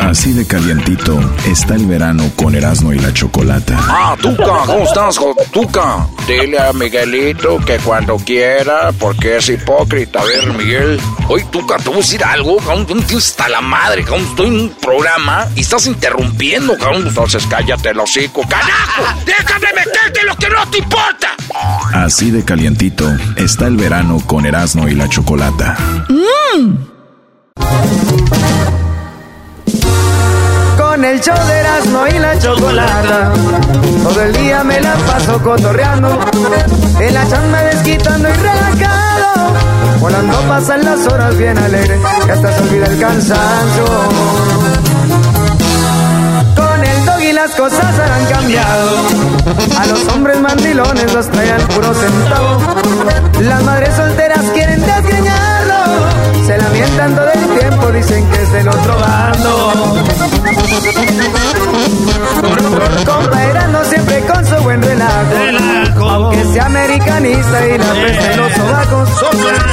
Así de calientito está el verano con Erasmo y la Chocolata. Ah, Tuca, ¿cómo estás, Tuca? Dile a Miguelito que cuando quiera, porque es hipócrita. A ver, Miguel. Oye, Tuca, te voy a decir algo, cabrón. Tienes hasta la madre, cabrón. Estoy en un programa y estás interrumpiendo, cabrón. Entonces cállate el hocico. ¡Carajo! ¡Déjame meterte lo que no te importa! Así de calientito está el verano con Erasmo y la Chocolata. Con el show de Erasmo y la chocolata. Todo el día me la paso cotorreando. En la chamba desquitando y relajado. Volando pasan las horas bien alegres. Que hasta se olvida el cansancio. Con el dog y las cosas han cambiado. A los hombres mandilones los traen puro centavo. Las madres solteras quieren desgreñarlo. Se lamentan todo el tiempo, dicen que es del otro bando. Compa Erasmo siempre con su buen relajo. Aunque sea americanista y la peste en los sobacos.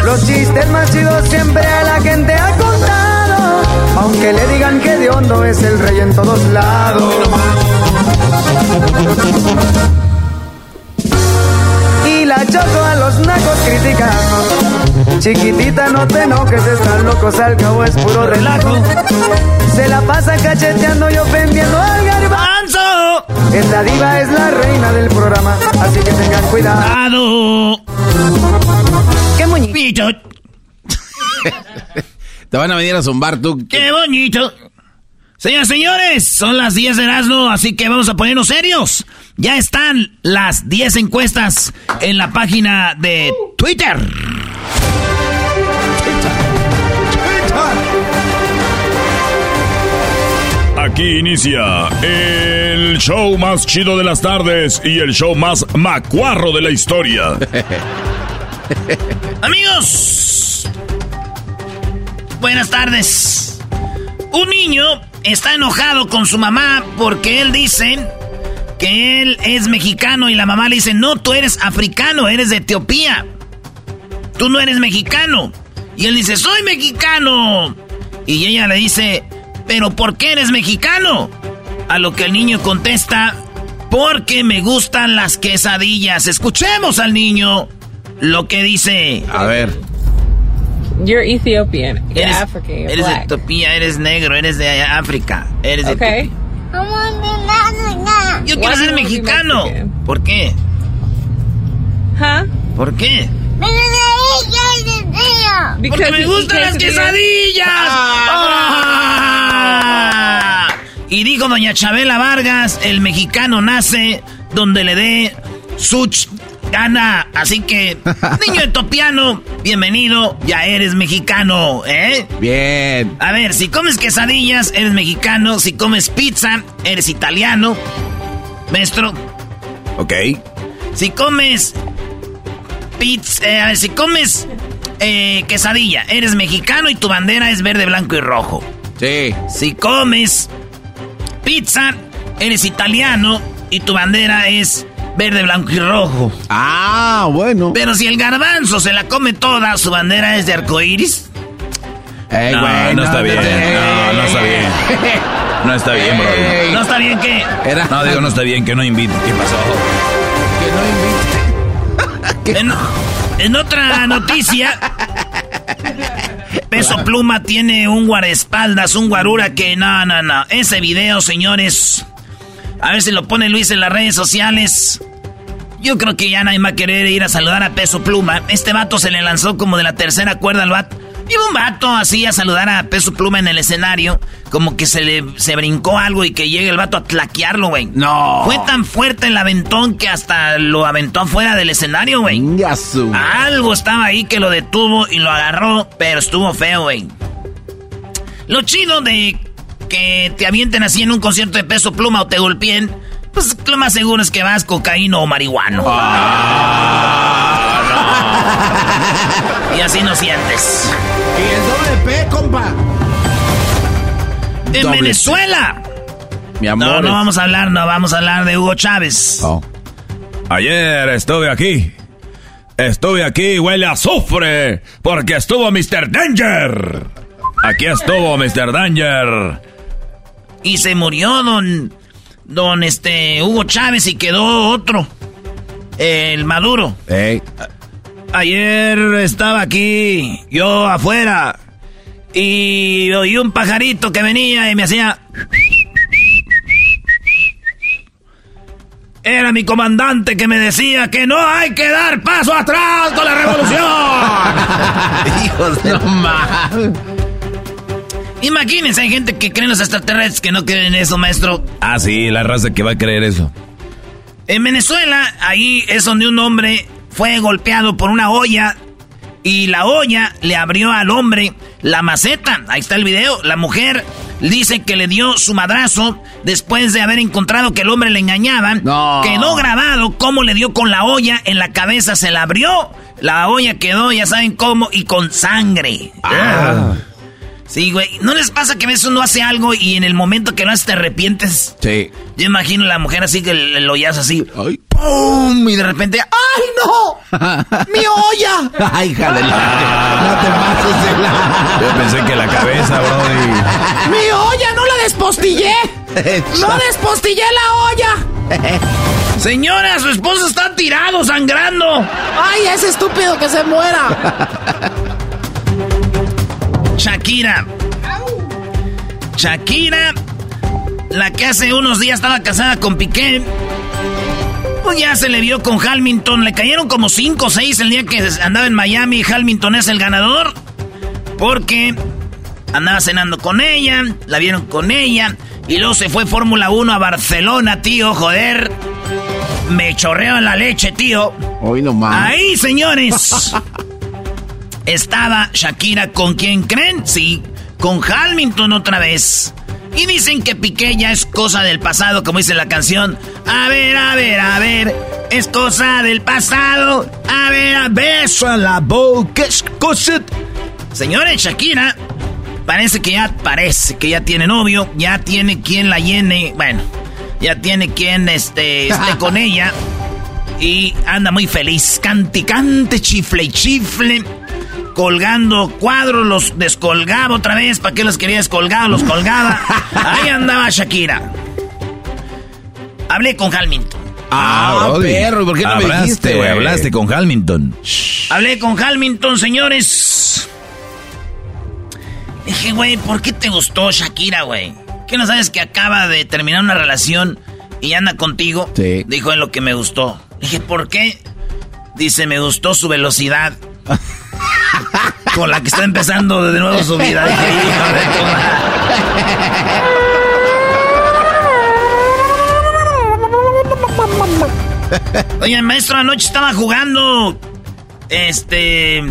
Los chistes más chidos siempre a la gente ha contado. Aunque le digan que de hondo es el rey en todos lados. Y la choco a los nacos criticando. Chiquitita, no te enojes, están locos, al cabo es puro relajo. Se la pasa cacheteando y ofendiendo al garbanzo. Esta diva es la reina del programa, así que tengan cuidado. ¡Qué moñito! Te van a venir a zumbar tú. ¡Qué bonito! Señoras y señores, son las 10 de Erasmo, así que vamos a ponernos serios. Ya están las 10 encuestas en la página de Twitter. Aquí inicia el show más chido de las tardes y el show más macuarro de la historia. Amigos, buenas tardes. Un niño está enojado con su mamá porque él dice que él es mexicano y la mamá le dice, no, tú eres africano, eres de Etiopía. Tú no eres mexicano. Y él dice, soy mexicano. Y ella le dice, pero ¿por qué eres mexicano? A lo que el niño contesta, porque me gustan las quesadillas. Escuchemos al niño lo que dice. A ver. You're Ethiopian. You're Eres, African. You're eres de. Etiopía, eres negro, eres de África. Eres de Okay. Yo Why quiero ser mexicano. Mexican? ¿Por qué? Huh? ¿Por qué? Porque me gustan las quesadillas. Ah. Y dijo doña Chabela Vargas, el mexicano nace donde le dé su ch- gana. Así que, niño etopiano, bienvenido, ya eres mexicano, ¿eh? Bien. A ver, si comes quesadillas, eres mexicano. Si comes pizza, eres italiano. Maestro, Ok. si comes pizza, eh, si comes eh, quesadilla, eres mexicano y tu bandera es verde, blanco y rojo. Sí. Si comes pizza, eres italiano y tu bandera es verde, blanco y rojo. Ah, bueno. Pero si el garbanzo se la come toda, su bandera es de arcoíris. Ey, No, güey, no está bien. No, no está bien. No está bien, bro. ¿No está bien que Era. No, digo, no está bien que no invite. ¿Qué pasó? En, en otra noticia, Peso Pluma tiene un guardaespaldas, un guarura que no, no, no. Ese video, señores, a ver si lo pone Luis en las redes sociales. Yo creo que ya nadie va a querer ir a saludar a Peso Pluma. Este vato se le lanzó como de la tercera cuerda al vato. Iba un vato así a saludar a Peso Pluma en el escenario, como que se le se brincó algo y que llegue el vato a tlaquearlo, güey. No. Fue tan fuerte el aventón que hasta lo aventó afuera del escenario, güey. Algo estaba ahí que lo detuvo y lo agarró, pero estuvo feo, güey. Lo chido de que te avienten así en un concierto de Peso Pluma o te golpeen, pues lo más seguro es que vas cocaína o marihuano. y así no sientes. Y el doble P, compa. En Doble Venezuela. Mi amor. No, no vamos a hablar, no vamos a hablar de Hugo Chávez. Ayer estuve aquí. Estuve aquí huele a azufre. Porque estuvo Mr. Danger. Aquí estuvo Mr. Danger. Y se murió don, don este Hugo Chávez y quedó otro. El Maduro. Ayer estaba aquí, yo afuera, y oí un pajarito que venía y me hacía... Era mi comandante que me decía que no hay que dar paso atrás con la revolución. Hijos de... No mames. Imagínense, hay gente que cree en los extraterrestres que no creen en eso, maestro. Ah, sí, la raza que va a creer eso. En Venezuela, ahí es donde un hombre fue golpeado por una olla y la olla le abrió al hombre la maceta. Ahí está el video. La mujer dice que le dio su madrazo después de haber encontrado que el hombre le engañaba. Quedó grabado cómo le dio con la olla en la cabeza, se la abrió. La olla quedó, ya saben cómo, y con sangre. Ah. Sí, güey. ¿No les pasa que a veces uno hace algo y en el momento que lo haces te arrepientes? Sí. Yo imagino a la mujer así que el hoyazo así. ¡Pum! Y de repente. ¡Ay, no! ¡Mi olla! Ay, hija de la... No te pases de la... Yo pensé que la cabeza, brody. ¡Mi olla! ¡No la despostillé! ¡No despostillé la olla! Señora, su esposo está tirado, sangrando. ¡Ay, ese estúpido que se muera! Shakira. Shakira, la que hace unos días estaba casada con Piqué. Pues ya se le vio con Halmington. Le cayeron como 5 o 6 el día que andaba en Miami. Halmington es el ganador. Porque andaba cenando con ella. La vieron con ella. Y luego se fue Fórmula 1 a Barcelona, tío. Joder. Me chorreo en la leche, tío. Hoy. Ahí, señores. Estaba Shakira con quien creen, sí, con Halmington otra vez. Y dicen que Piqué ya es cosa del pasado, como dice la canción. A ver, a ver, a ver, es cosa del pasado. A ver, a beso a la boca, es cosa. Señores, Shakira parece que ya parece que ya tiene novio, ya tiene quien la llene, bueno, ya tiene quien este esté con ella y anda muy feliz, cante, y cante, chifle y chifle, colgando cuadros, los descolgaba otra vez, ¿para qué los quería descolgar? Los colgaba. Ahí andaba Shakira. Hablé con Halmington. Ah, brody. perro, ¿por qué no me Hablaste, dijiste? güey, hablaste con Halmington. Hablé con Halmington, señores. Dije, güey, ¿por qué te gustó Shakira, güey? ¿Qué no sabes que acaba de terminar una relación y anda contigo? Sí. Dijo en lo que me gustó. Dije, ¿por qué? Dice, me gustó su velocidad. Con la que está empezando de nuevo su vida. Dije, hijo de tu madre. Oye, maestro, anoche estaba jugando este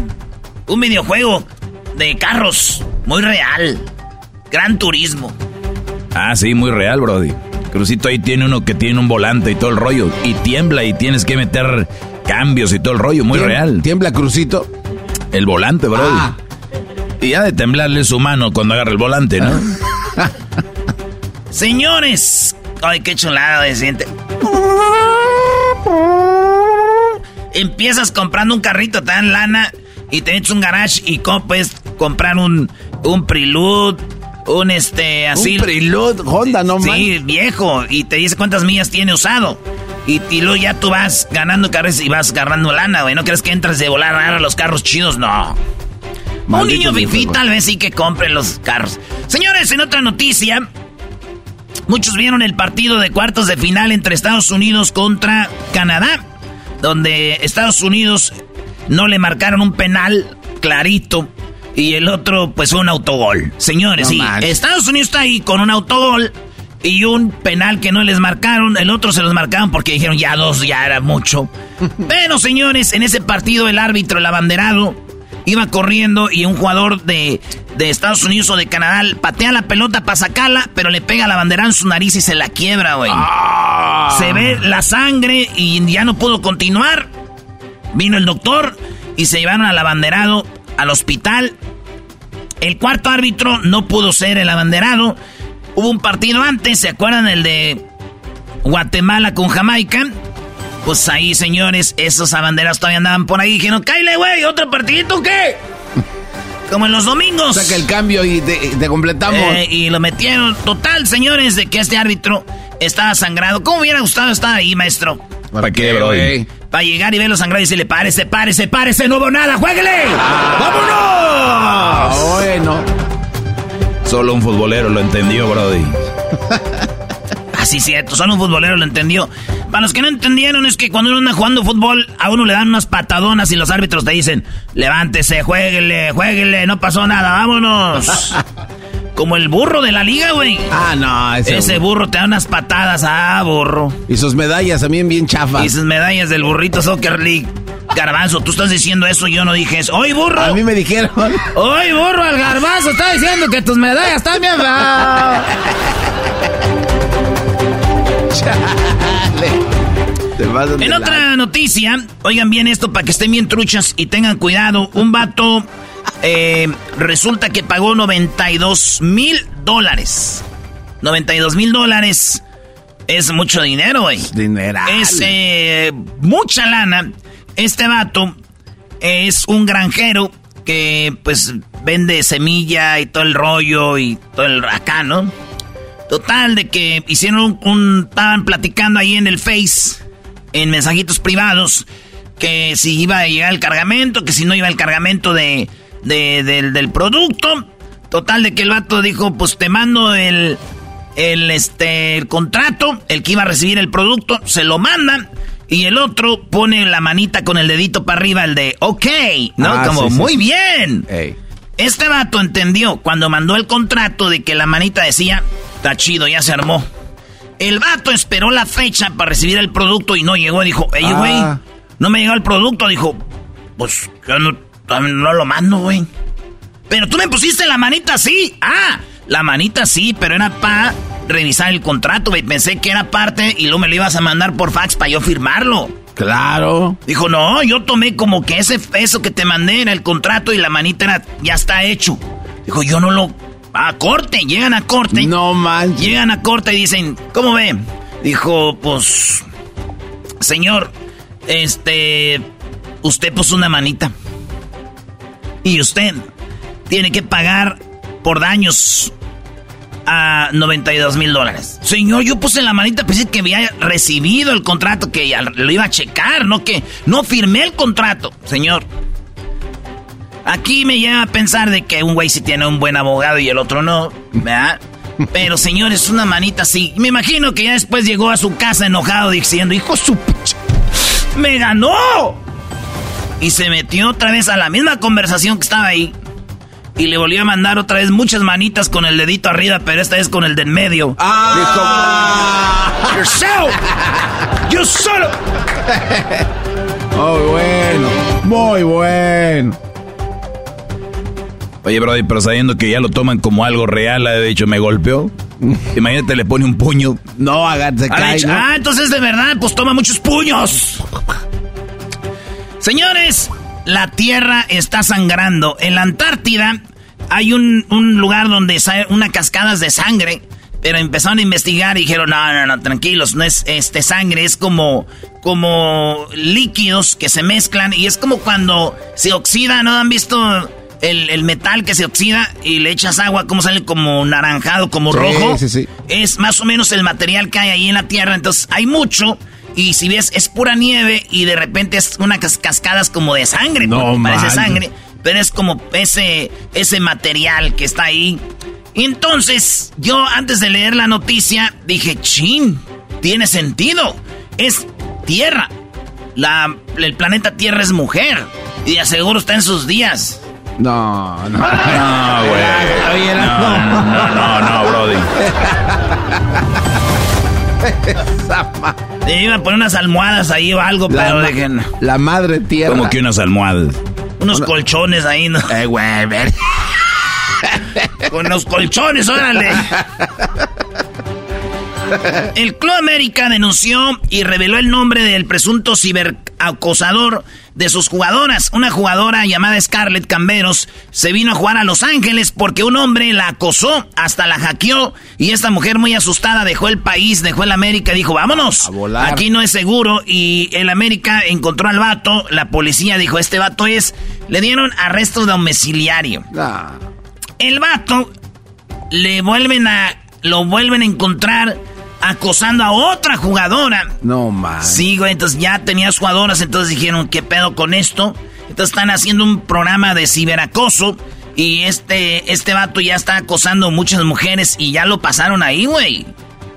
un videojuego de carros muy real. Gran turismo. Ah, sí, muy real, Brody. Crucito ahí tiene uno que tiene un volante y todo el rollo. Y tiembla y tienes que meter cambios y todo el rollo. Muy Tiem- real. ¿Tiembla Crucito? El volante, Brody. Ah. Y ha de temblarle su mano cuando agarra el volante, ¿no? Señores, ay, qué chulada de siente. Empiezas comprando un carrito, te dan lana y te un garage y co- puedes comprar un, un Prelude, un este, así. Un Prelude Honda, no Sí, viejo, y te dice cuántas millas tiene usado. Y, y luego ya tú vas ganando carros y vas agarrando lana, güey. No crees que entras de volar a los carros chidos, no. Un niño fifí tal vez sí que compre los carros. Señores, en otra noticia, muchos vieron el partido de cuartos de final entre Estados Unidos contra Canadá, donde Estados Unidos no le marcaron un penal clarito y el otro pues un autogol. Señores, No sí, manches. Estados Unidos está ahí con un autogol y un penal que no les marcaron, el otro se los marcaron porque dijeron ya dos, ya era mucho. Pero señores, en ese partido el árbitro, el abanderado, iba corriendo y un jugador de, de Estados Unidos o de Canadá patea la pelota para sacarla, pero le pega la bandera en su nariz y se la quiebra, güey. Se ve la sangre y ya no pudo continuar. Vino el doctor y se llevaron al abanderado al hospital. El cuarto árbitro no pudo ser el abanderado. Hubo un partido antes, ¿se acuerdan? El de Guatemala con Jamaica. Pues ahí, señores, esos abanderados todavía andaban por ahí. Dijeron, cállate, güey, ¿otro partidito qué? Como en los domingos. Saca el cambio y te, te completamos. Eh, y lo metieron. Total, señores, de que este árbitro estaba sangrado. ¿Cómo hubiera gustado estar ahí, maestro? ¿Para qué, Brody? Para llegar y verlo sangrado y decirle, párese, párese, párese, no hubo nada, jueguele. Ah, ¡Vámonos! bueno. Solo un futbolero lo entendió, Brody. Así cierto, solo un futbolero lo entendió. Para los que no entendieron es que cuando uno anda jugando fútbol, a uno le dan unas patadonas y los árbitros te dicen, levántese, jueguele, jueguele, no pasó nada, vámonos. Como el burro de la liga, güey. Ah, no, ese, Ese burro te da unas patadas, ah, burro. Y sus medallas también bien chafas. Y sus medallas del burrito Soccer League. Garbanzo, tú estás diciendo eso, yo no dije eso. ¡Oye, burro! A mí me dijeron. ¡Oye, burro! Al garbanzo está diciendo que tus medallas están bien. En otra noticia, oigan bien esto para que estén bien truchas y tengan cuidado. Un vato eh, resulta que pagó 92 mil dólares. 92 mil dólares es mucho dinero, güey. Es eh, mucha lana. Este vato es un granjero que pues vende semilla y todo el rollo y todo el acá, ¿no? Total, de que hicieron un, un- Estaban platicando ahí en el Face, en mensajitos privados, que si iba a llegar el cargamento, que si no iba el cargamento de, de- del, del producto. Total, de que el vato dijo: Pues te mando el. El, este, el contrato, el que iba a recibir el producto, se lo mandan. Y el otro pone la manita con el dedito para arriba, el de ok, ¿no? Ah, Como sí, muy sí. bien. Ey. Este vato entendió cuando mandó el contrato de que la manita decía, está chido, ya se armó. El vato esperó la fecha para recibir el producto y no llegó. Dijo, ey, Ah. güey, no me llegó el producto. Dijo, pues yo no, no lo mando, güey. Pero tú me pusiste la manita así. Ah, la manita sí, pero era para revisar el contrato, güey. Pensé que era parte y luego me lo ibas a mandar por fax para yo firmarlo. Claro. Dijo, no, yo tomé como que ese eso que te mandé era el contrato y la manita era, ya está hecho. Dijo, yo no lo... A corte, llegan a corte. No manches. Llegan a corte y dicen, ¿cómo ve? Dijo, pues... Señor, este... Usted puso una manita. Y usted tiene que pagar por daños a 92 mil dólares. Señor, yo puse la manita, pensé que había recibido el contrato, que ya lo iba a checar, no que no firmé el contrato. Señor, aquí me lleva a pensar de que un güey sí tiene un buen abogado y el otro no, ¿verdad? Pero señor, es una manita así. Me imagino que ya después llegó a su casa enojado diciendo, hijo su... ¡Me ganó! Y se metió otra vez a la misma conversación que estaba ahí. Y le volvió a mandar otra vez muchas manitas con el dedito arriba, pero esta vez con el de en medio. Ah. Yourself. You solo. Muy bueno. Muy bueno. Oye, Brody, pero sabiendo que ya lo toman como algo real, ha dicho, me golpeó. Imagínate, le pone un puño. No, hagan, se Ha cae, dicho, ¿no? Ah, entonces de verdad, pues toma muchos puños. Señores, la Tierra está sangrando. En la Antártida hay un, un lugar donde sale una cascadas de sangre. Pero empezaron a investigar y dijeron, no, no, no, tranquilos, no es este sangre, es como, como líquidos que se mezclan y es como cuando se oxida, ¿no? ¿Han visto el, el metal que se oxida y le echas agua, cómo sale como naranjado, como Sí, rojo? sí, sí. Es más o menos el material que hay ahí en la Tierra, entonces hay mucho y si ves es pura nieve y de repente es unas cas- cascadas como de sangre, No parece sangre. pero es como ese, ese material que está ahí. Y entonces, yo antes de leer la noticia, dije, chin, tiene sentido. Es tierra. La, el planeta Tierra es mujer. Y de aseguro está en sus días. No, no. No, güey. No, no, no, no, Brody. Le iba a poner unas almohadas ahí o algo, La, pero ma- dije, no. la madre tierra. Como que unas almohadas. unos colchones ahí, ¿no? Eh, güey, ver. Con los colchones, órale. El Club América denunció y reveló el nombre del presunto ciberacosador de sus jugadoras. Una jugadora llamada Scarlett Camberos se vino a jugar a Los Ángeles porque un hombre la acosó, hasta la hackeó y esta mujer muy asustada dejó el país, dejó el América y dijo, vámonos. A volar. Aquí no es seguro y el América encontró al vato, la policía dijo, este vato es, le dieron arresto domiciliario. No. El vato le vuelven a. Lo vuelven a encontrar acosando a otra jugadora. No, man. Sí, güey, entonces ya tenías jugadoras, entonces dijeron, ¿qué pedo con esto? Entonces están haciendo un programa de ciberacoso y este, este vato ya está acosando muchas mujeres y ya lo pasaron ahí, güey.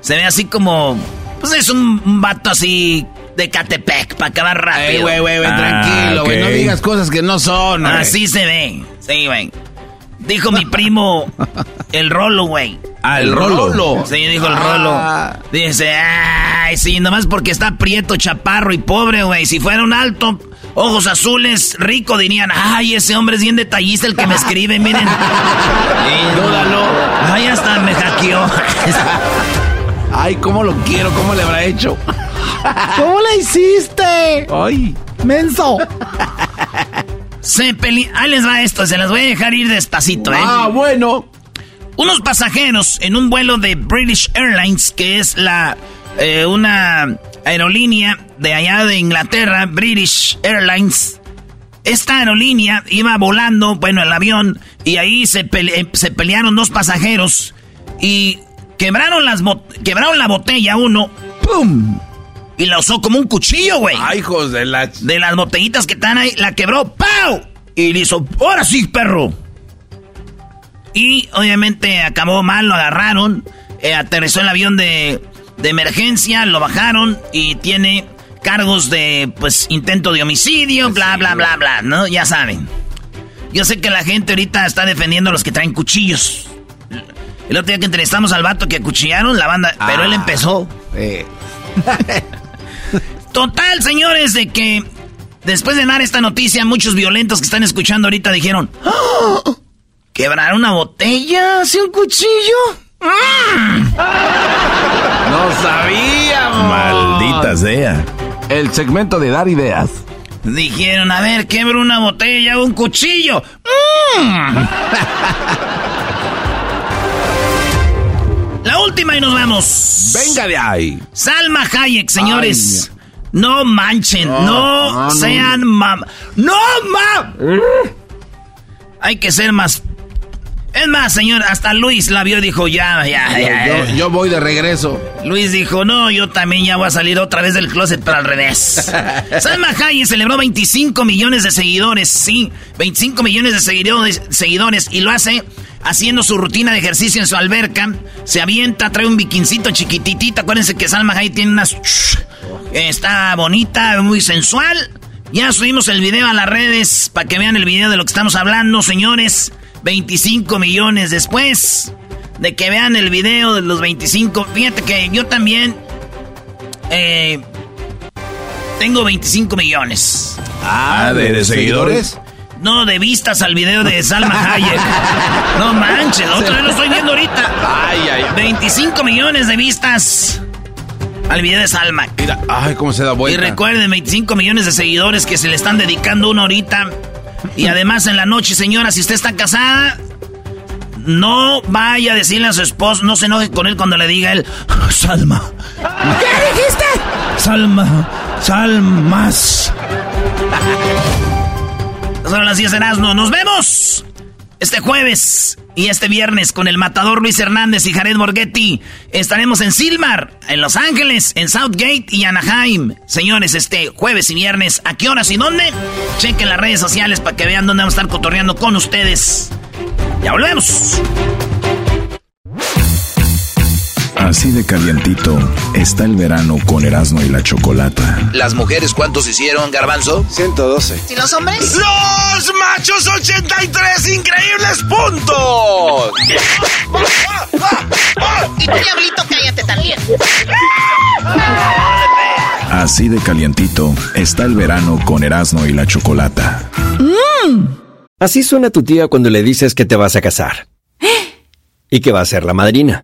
Se ve así como, pues es un, vato así de Catepec, para acabar rápido. Ey, güey, güey, güey, Ah, tranquilo, güey. No digas cosas que no son, güey. Así se ve, sí, güey. Dijo mi primo, el rolo, güey. Ah, el rolo. Sí, dijo el Ah. rolo. Dice, ay, sí, nomás porque está prieto, chaparro y pobre, güey. Si fuera un alto, ojos azules, rico, dirían, ay, ese hombre es bien detallista el que me escribe, miren. Sí, dúdalo. Ay, hasta me hackeó. Ay, cómo lo quiero, cómo le habrá hecho. ¿Cómo la hiciste? Ay. Menso. Ahí les va esto, se las voy a dejar ir despacito, ¿eh? Ah, bueno. Unos pasajeros en un vuelo de British Airlines, que es la eh, una aerolínea de allá de Inglaterra, British Airlines. Esta aerolínea iba volando, bueno, el avión, y ahí se, pele- eh, se pelearon dos pasajeros y quebraron, las quebraron la botella uno, ¡pum! Y la usó como un cuchillo, güey. Ay, hijos de la... De las botellitas que están ahí, la quebró, ¡pau! Y le hizo, ¡ahora sí, perro! Y obviamente acabó mal, lo agarraron, eh, aterrizó el avión de, de emergencia, lo bajaron y tiene cargos de, pues, intento de homicidio, bla, bla, bla, bla, ¿no? Ya saben. Yo sé que la gente ahorita está defendiendo a los que traen cuchillos. El otro día que entrevistamos al vato que acuchillaron, la banda, pero él Ah. empezó. Eh, Total, señores, de que después de dar esta noticia, muchos violentos que están escuchando ahorita dijeron: ¡Ah! ¿Quebrar una botella hacia un cuchillo? ¡Mm! no sabíamos. Maldita sea. El segmento de dar ideas. Dijeron: A ver, quebro una botella o un cuchillo. ¡Mm! La última y nos vamos. Venga de ahí. Salma Hayek, señores. Ay, no manchen, no, No, no, no. sean mam. ¡No mam! Hay que ser más. Es más, señor, hasta Luis la vio y dijo: Ya, ya, ya. Yo, ya. yo voy de regreso. Luis dijo: No, yo también ya voy a salir otra vez del closet, pero al revés. Salma Hayek celebró 25 millones de seguidores, sí, 25 millones de seguidores, seguidores y lo hace haciendo su rutina de ejercicio en su alberca. Se avienta, trae un biquincito chiquititito. Acuérdense que Salma Hayek tiene unas. Está bonita, muy sensual. Ya subimos el video a las redes para que vean el video de lo que estamos hablando, señores. 25 millones después de que vean el video de los 25. Fíjate que yo también eh, tengo 25 millones. Ah, de, de seguidores. No, de vistas al video de Salma Hayek. No manches, otra vez lo estoy viendo ahorita. Ay, ay, ay. 25 millones de vistas al video de Salma. Mira, ay, cómo se da Y vuelta. recuerden, 25 millones de seguidores que se le están dedicando una horita. Y además en la noche, señora, si usted está casada, no vaya a decirle a su esposo, no se enoje con él cuando le diga él, Salma. ¿Qué dijiste? Salma, Salmas. Son las 10 de Erasmo. Nos vemos Este jueves y este viernes con el matador Luis Hernández y Jared Borghetti estaremos en Silmar, en Los Ángeles, en Southgate y Anaheim. Señores, este jueves y viernes, ¿a qué horas y dónde? Chequen las redes sociales para que vean dónde vamos a estar cotorreando con ustedes. Ya volvemos. Así de calientito está el verano con Erasmo y la Chocolata. ¿Las mujeres cuántos hicieron, Garbanzo? 112. ¿Y los hombres? ¡Los machos 83 increíbles puntos! Y tú, diablito, cállate también. Así de calientito está el verano con Erasmo y la Chocolata. Así suena tu tía cuando le dices que te vas a casar. Y que va a ser la madrina.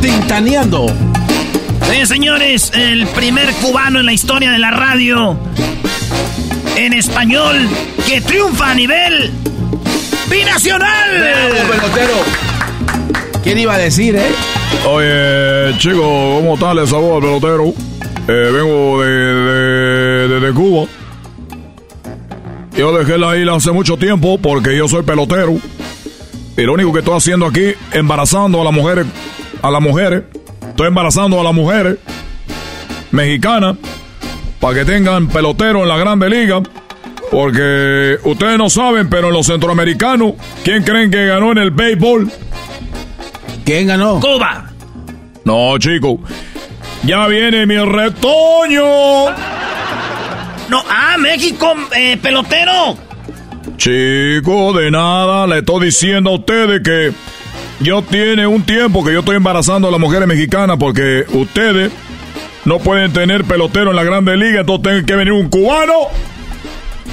Tintaneando. Sí, señores, el primer cubano en la historia de la radio en español que triunfa a nivel binacional. Bravo, pelotero. ¿Quién iba a decir, eh? Oye, chicos, ¿cómo están? Les saludo al pelotero. Eh, vengo de, de, de- de Cuba. Yo dejé la isla hace mucho tiempo porque yo soy pelotero. Y lo único que estoy haciendo aquí, embarazando a las mujeres, a las mujeres, estoy embarazando a las mujeres mexicanas para que tengan pelotero en la Grande Liga. Porque ustedes no saben, pero en los centroamericanos, ¿quién creen que ganó en el béisbol? ¿Quién ganó? Cuba. No, chico. Ya viene mi retoño. No, ah, México, eh, pelotero. Chico, de nada, le estoy diciendo a ustedes que yo tiene un tiempo que yo estoy embarazando a las mujeres mexicanas porque ustedes no pueden tener pelotero en la Grande Liga, entonces tiene que venir un cubano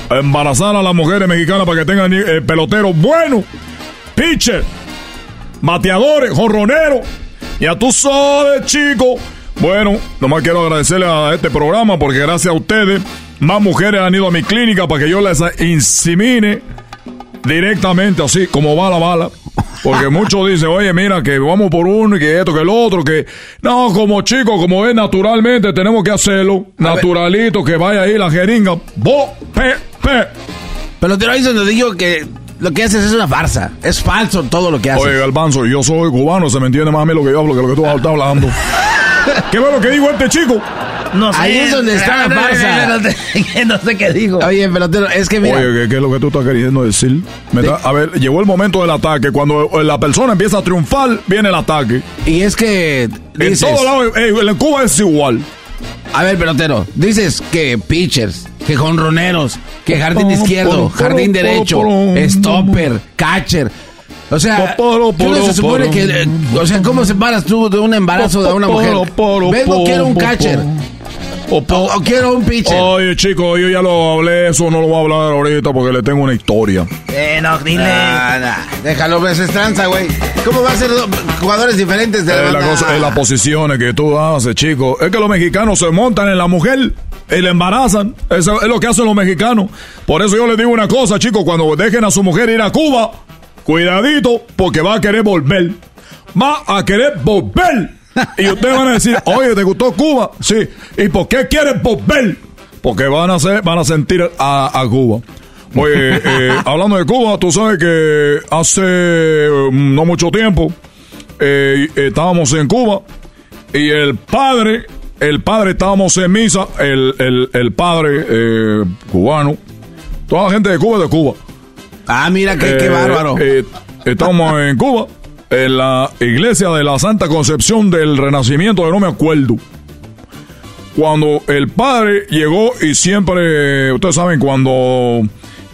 a embarazar a las mujeres mexicanas para que tengan eh, pelotero bueno, pitcher, bateadores, jorroneros. Ya tú sabes, chico. Bueno, nomás quiero agradecerle a este programa porque gracias a ustedes más mujeres han ido a mi clínica para que yo les insemine directamente así como va la bala. Porque muchos dicen, oye, mira, que vamos por uno y que esto, que el otro, que... No, como chico, como es naturalmente, tenemos que hacerlo. Naturalito, que vaya ahí la jeringa. Bo, pe, pe. Pelotero ahí es donde digo que lo que haces es una farsa. Es falso todo lo que haces. Oye, Galbanzo, yo soy cubano, se me entiende más a mí lo que yo hablo que lo que tú estás hablando. ¿Qué bueno que digo este chico? No sé. Ahí es donde está la farsa. No sé, no sé qué digo. Oye, pelotero, es que mira. Oye, ¿qué, qué es lo que tú estás queriendo decir? Me da- a ver, llegó el momento del ataque. Cuando la persona empieza a triunfar, viene el ataque. Y es que En dices, todos lados, eh, en Cuba es igual. a ver, pelotero, dices que pitchers que jonroneros, que jardín izquierdo, jardín derecho, stopper, catcher. O sea, ¿qué se supone que, o sea, ¿cómo separas tú de un embarazo de una mujer? Vengo, quiero un catcher. O, o quiero un pitcher. Oye, chico, yo ya lo hablé, eso no lo voy a hablar ahorita porque le tengo una historia. Eh, no, dile. Nah, nah. Déjalo, ves estranza, güey. ¿Cómo va a ser do- jugadores diferentes de la, Es la, cosa, es la posiciones que tú haces, chico. Es que los mexicanos se montan en la mujer y la embarazan. Eso es lo que hacen los mexicanos. Por eso yo les digo una cosa, chicos. Cuando dejen a su mujer ir a Cuba, cuidadito, porque va a querer volver. Va a querer volver. Y ustedes van a decir, oye, ¿te gustó Cuba? Sí. ¿Y por qué quieres volver? Porque van a, ser, van a sentir a, a Cuba. Oye, eh, hablando de Cuba, tú sabes que hace eh, no mucho tiempo eh, estábamos en Cuba y el padre, el padre estábamos en misa, el, el, el padre eh, cubano, toda la gente de Cuba es de Cuba. Ah, mira qué, qué bárbaro. eh, estamos en Cuba, en la iglesia de la Santa Concepción del Renacimiento, de no me acuerdo. Cuando el padre llegó y siempre, ustedes saben, cuando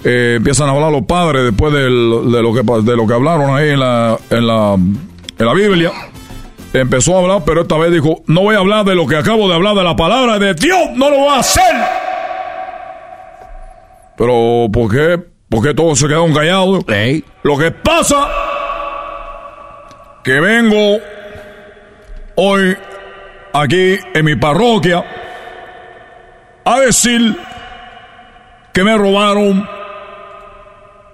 eh, empiezan a hablar los padres después del- de, lo que, de lo que hablaron ahí en la, en, la, en la Biblia, empezó a hablar, pero esta vez dijo, no voy a hablar de lo que acabo de hablar de la palabra de Dios, no lo voy a hacer. Pero, ¿por qué? ¿Por qué todos se quedaron callados? Lo que pasa que vengo hoy aquí en mi parroquia a decir que me robaron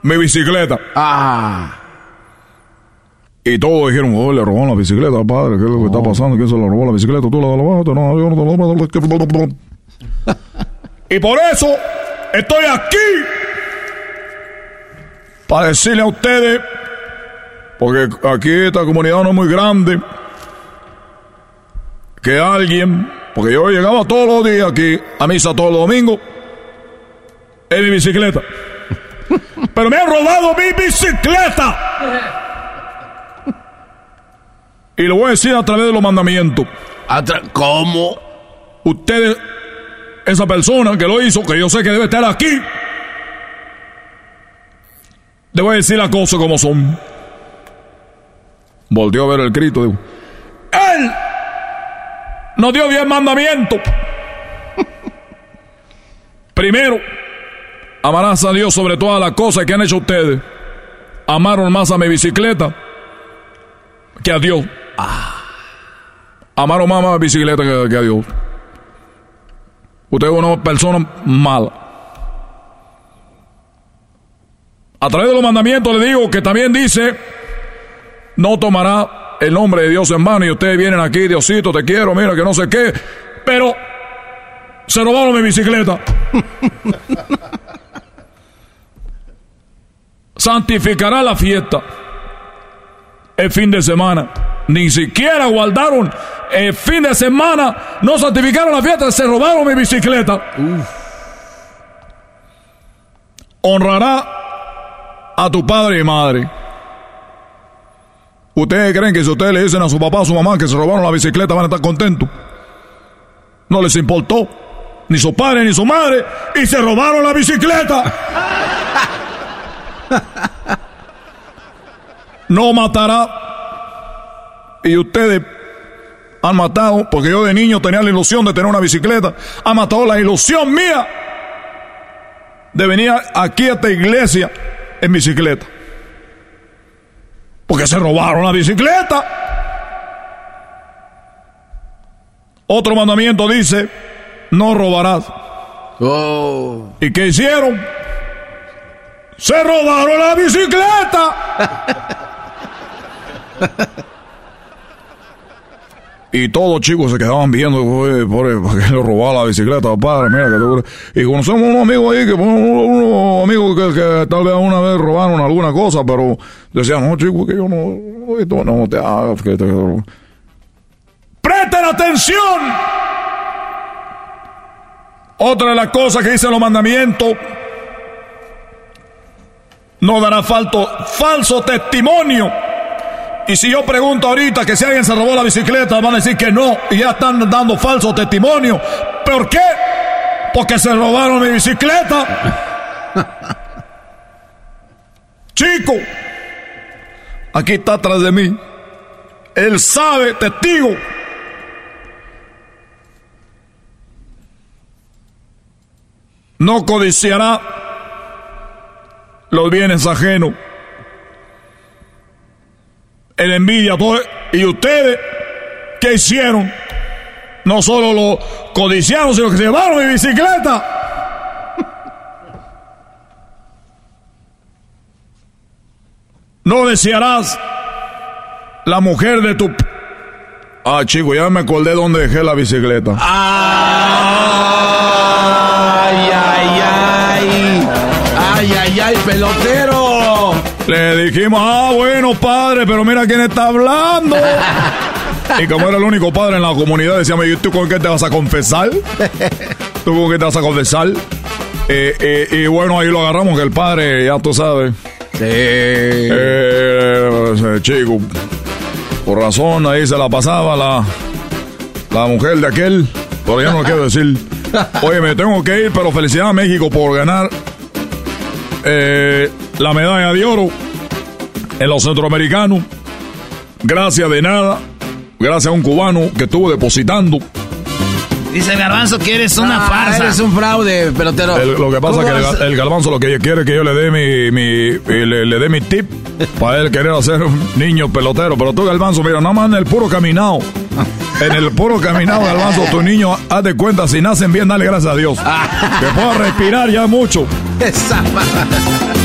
mi bicicleta. Ah. Y todos dijeron, oh, le robaron la bicicleta, padre, ¿qué es lo que está pasando? ¿Quién se la robó la bicicleta? ¿Tú la robaste? No, yo no te la robé. Y por eso estoy aquí para decirle a ustedes, porque aquí esta comunidad no es muy grande, que alguien, porque yo llegaba todos los días aquí a misa todos los domingos en mi bicicleta. Pero me han robado mi bicicleta. Y lo voy a decir a través de los mandamientos. ¿Cómo? Ustedes, esa persona que lo hizo, que yo sé que debe estar aquí, le voy a decir las cosas como son. Volteó a ver el Cristo, digo, Él nos dio diez mandamientos. Primero, amarás a Dios sobre todas las cosas que han hecho ustedes. Amaron más a mi bicicleta que a Dios. Amaron más a mi bicicleta que, que a Dios. Usted es una persona mala. A través de los mandamientos le digo que también dice, no tomará el nombre de Dios en vano y ustedes vienen aquí, Diosito, te quiero, mira que no sé qué, pero se robaron mi bicicleta. Santificará la fiesta el fin de semana. Ni siquiera guardaron el fin de semana, no santificaron la fiesta, se robaron mi bicicleta. Honrará a tu padre y madre. ¿Ustedes creen que si ustedes le dicen a su papá o a su mamá que se robaron la bicicleta van a estar contentos? No les importó. Ni su padre ni su madre. Y se robaron la bicicleta. No matará. Y ustedes han matado, porque yo de niño tenía la ilusión de tener una bicicleta. Han matado la ilusión mía de venir aquí a esta iglesia en bicicleta. Porque se robaron la bicicleta. Otro mandamiento dice, no robarás. ¿Y qué hicieron? Se robaron la bicicleta. Y todos chicos se quedaban viendo, "Oye, pobre, ¿para qué le robaba la bicicleta, padre? Mira que tú-". Y conocemos unos amigos ahí, que unos, amigos que, tal vez una vez robaron alguna cosa, pero decían, no, chico, que yo no, esto no te hagas. Que te... ¡Presten atención! Otra de las cosas que dicen los mandamientos, no dará falto, falso testimonio. Y si yo pregunto ahorita que si alguien se robó la bicicleta, van a decir que no, y ya están dando falso testimonio. ¿Por qué? porque se robaron mi bicicleta. Chico, aquí está atrás de mí. Él sabe, testigo. No codiciará los bienes ajenos. El envidia. ¿Y ustedes qué hicieron? No solo lo codiciaron, sino que llevaron mi bicicleta. No desearás la mujer de tu... Ah, chico, ya me acordé dónde dejé la bicicleta. ¡Ay, ay, ay! ¡Ay, ay, ay, pelotero! Le dijimos, ah, bueno, padre, pero mira quién está hablando. Y como era el único padre en la comunidad, decíamos, ¿y tú con qué te vas a confesar? ¿Tú con qué te vas a confesar? Eh, eh, y bueno, ahí lo agarramos, que el padre, ya tú sabes. Sí. Eh, chico, por razón, ahí se la pasaba la, la mujer de aquel, pero ya no lo quiero decir. Oye, me tengo que ir, pero felicidad a México por ganar eh, la medalla de oro en los centroamericanos. Gracias de nada. Gracias a un cubano que estuvo depositando. Dice el garbanzo que eres una Ah, farsa. Eres un fraude, pelotero. El- lo que pasa es que ¿Cómo vas- el, el garbanzo lo que quiere es que yo le dé mi, mi- y le, le dé mi tip para él querer hacer un niño pelotero. Pero tú, garbanzo, mira, nada más en el puro caminado. En el puro caminado, garbanzo, tu niño, haz de cuenta, si nacen bien, dale gracias a Dios. Que pueda respirar ya mucho.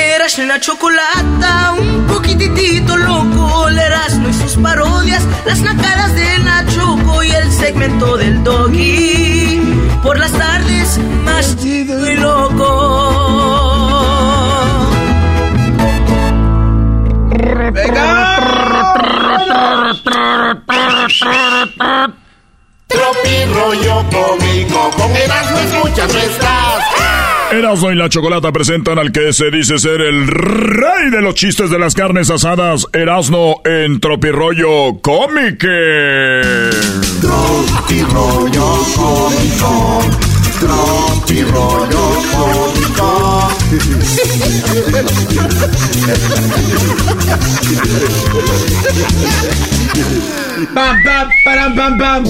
Eras la chocolata, un poquitito loco, Erasmo y sus parodias, las nacadas de la Choco y el segmento del Doggy. Por las tardes, más chido y loco. Tropi rollo cómico, con Erasmo escuchas no estás. Erasmo y la Chocolata presentan al que se dice ser el rey de los chistes de las carnes asadas, Erasmo en Tropirollo Cómique. Tropi rollo cómico, tropi rollo cómico. Pam, pam, param, pam, pam.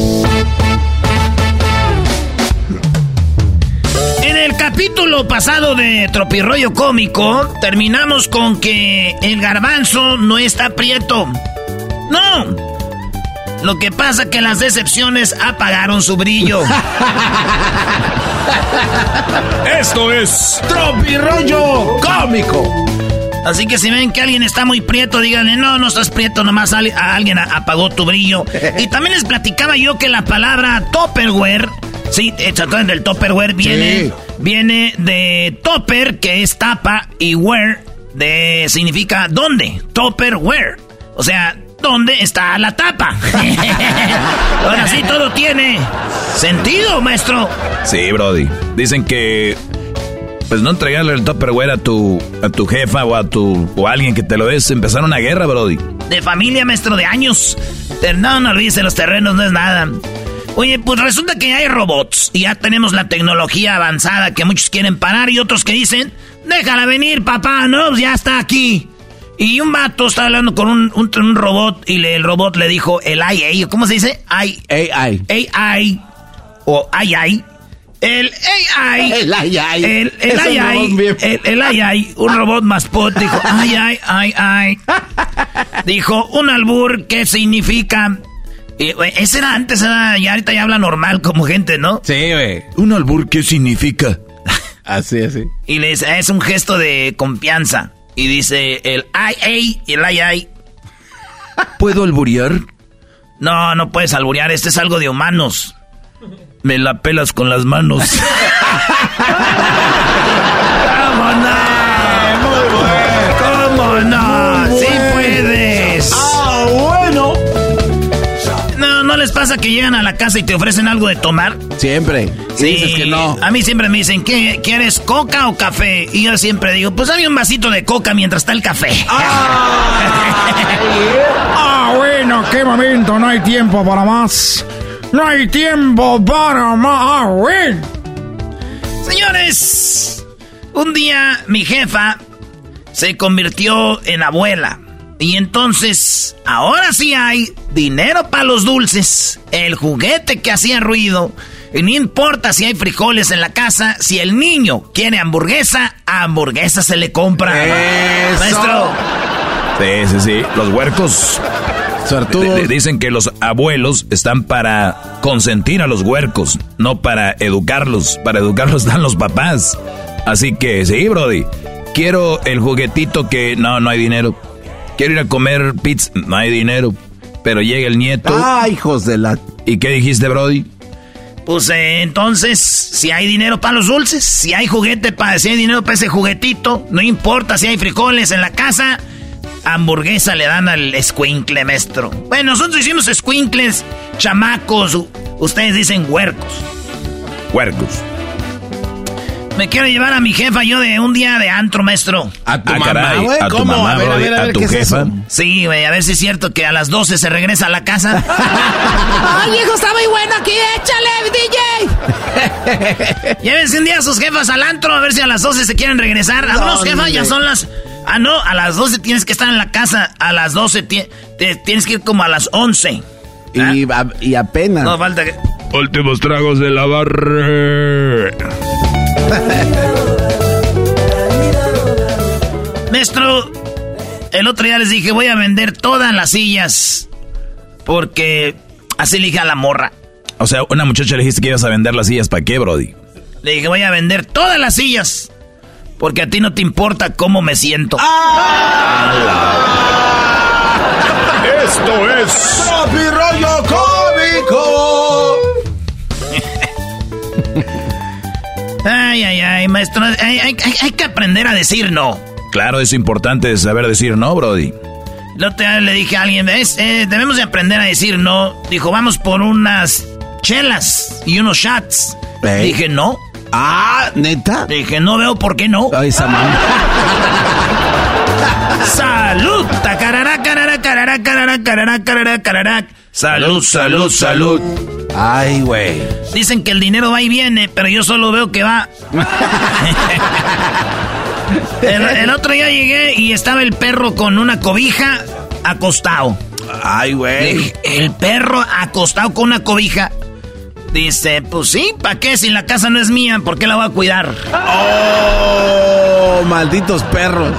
El capítulo pasado de Tropirroyo Cómico, terminamos con que el garbanzo no está prieto. No. Lo que pasa que las decepciones apagaron su brillo. Esto es Tropirroyo Cómico. Así que si ven que alguien está muy prieto, díganle, no, no estás prieto, nomás a alguien apagó tu brillo. Y también les platicaba yo que la palabra topperware, sí, el del topperware viene, viene de topper, que es tapa, y wear, de, significa dónde, topperware. O sea, ¿dónde está la tapa? Ahora sí todo tiene sentido, maestro. Sí, Brody. Dicen que pues no entregarle el Tupperware a tu, a tu jefa o a tu o a alguien que te lo des, empezar una guerra, Brody. De familia, maestro, de años. No, no olvides, los terrenos no es nada. Oye, pues resulta que hay robots y ya tenemos la tecnología avanzada que muchos quieren parar y otros que dicen, déjala venir, papá, no, pues ya está aquí. Y un vato está hablando con un, un, robot y le, el robot le dijo el AI, ¿cómo se dice? AI. AI. AI. O AI. El AI. El AI. El, el AI. El, el AI. Un robot pot dijo, ay, ay, ay, ay. Dijo, un albur, ¿qué significa? Y, ese era antes, era, y ahorita ya habla normal como gente, ¿no? Sí, güey. Un albur, ¿qué significa? así, así. Y le dice, es un gesto de confianza. Y dice el IA y el AI. ¿Puedo alburear? No, no puedes alburear, este es algo de humanos. Me la pelas con las manos. ¿Cómo no? Muy bueno. ¿Cómo no? No, ¿no les pasa que llegan a la casa y te ofrecen algo de tomar? Siempre. Sí. Dices que no. A mí siempre me dicen, ¿qué, ¿quieres coca o café? Y yo siempre digo, pues dame un vasito de coca mientras está el café. ah bueno, qué momento, no hay tiempo para más. No hay tiempo para más. Señores, un día mi jefa se convirtió en abuela. Y entonces, ahora sí hay dinero para los dulces, el juguete que hacía ruido. Y no importa si hay frijoles en la casa, si el niño quiere hamburguesa, hamburguesa se le compra. Maestro. Sí, sí, sí. Los huercos dicen que los abuelos están para consentir a los huercos, no para educarlos. Para educarlos dan los papás. Así que sí, Brody. Quiero el juguetito que no, no hay dinero. Quiero ir a comer pizza, no hay dinero. Pero llega el nieto. Ah, hijos de la. ¿Y qué dijiste, Brody? Pues eh, entonces, si hay dinero para los dulces, si hay juguete para, si hay dinero para ese juguetito, no importa si hay frijoles en la casa, hamburguesa le dan al escuincle, maestro. Bueno, nosotros hicimos escuincles, chamacos, ustedes dicen huercos. Huercos. Me quiero llevar a mi jefa yo de un día de antro, maestro. ¿A tu mamá, ¿A tu mamá, a, ver, a, ver, a, ver, tu jefa? sí, güey, a ver si es cierto que a las 12 se regresa a la casa. ¡Ay, hijo, está muy bueno aquí! ¡Échale, DJ! Llévense un día a sus jefas al antro a ver si a las 12 se quieren regresar. A unos jefas ya son las... Ah, no, a las 12 tienes que estar en la casa. A las 12 tienes que ir como a las 11. Y, y apenas. No, falta que... Últimos tragos de la barra. Maestro, el otro día les dije, voy a vender todas las sillas. Porque así le dije a la morra. O sea, una muchacha le dijiste que ibas a vender las sillas, ¿para qué, Brody? Le dije, voy a vender todas las sillas. Porque a ti no te importa cómo me siento. Esto es Rollo Cómico. Ay, ay, ay, maestro. Hay, que aprender a decir no. Claro, es importante saber decir no, Brody. Otro día le dije a alguien, ¿ves? Eh, debemos de aprender a decir no. Dijo, vamos por unas chelas y unos shots. Dije, no. Ah, neta. Dije, no veo por qué no. Ay, esa salud. Tacarara, carara, carara, carara, carara, carara, carara. Salud, salud, salud. Ay, güey. Dicen que el dinero va y viene, pero yo solo veo que va. el, otro día llegué y estaba el perro con una cobija acostado. Ay, güey. El perro acostado con una cobija Dice, pues sí, ¿para qué? Si la casa no es mía, ¿por qué la voy a cuidar? ¡Oh! Malditos perros.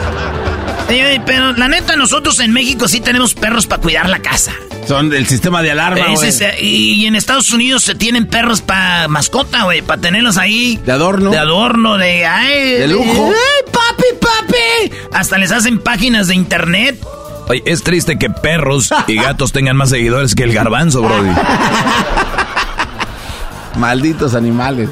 Pero la neta, nosotros en México sí tenemos perros para cuidar la casa. Son del sistema de alarma, güey. Y en Estados Unidos se tienen perros para mascota, güey, para tenerlos ahí. De adorno. De adorno, de... Ay, de lujo. ¡Ay, papi, papi! Hasta les hacen páginas de internet. Oye, es triste que perros y gatos tengan más seguidores que el garbanzo, Brody. Malditos animales.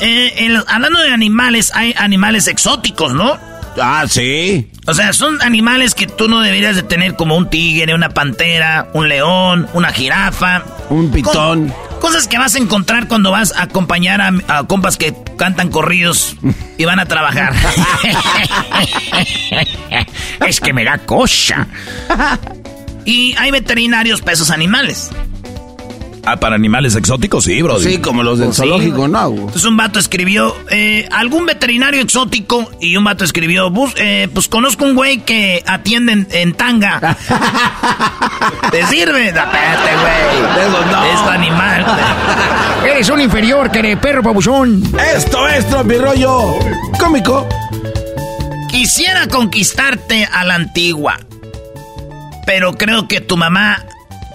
Eh, hablando de animales, hay animales exóticos, ¿no? Ah, sí. O sea, son animales que tú no deberías de tener como un tigre, una pantera, un león, una jirafa. Un pitón. cosas que vas a encontrar cuando vas a acompañar a, compas que cantan corridos y van a trabajar. es que me da cosa. Y hay veterinarios para esos animales. Ah, para animales exóticos, sí, bro. Sí, como los del pues zoológico, ¿no? Entonces un vato escribió, eh, algún veterinario exótico, y un vato escribió, eh, pues conozco un güey que atiende en, tanga. ¿Te sirve? Espérate, güey. No. Es animal. Eres un inferior, que perro pabuchón. Esto es rollo cómico. Quisiera conquistarte a la antigua, pero creo que tu mamá,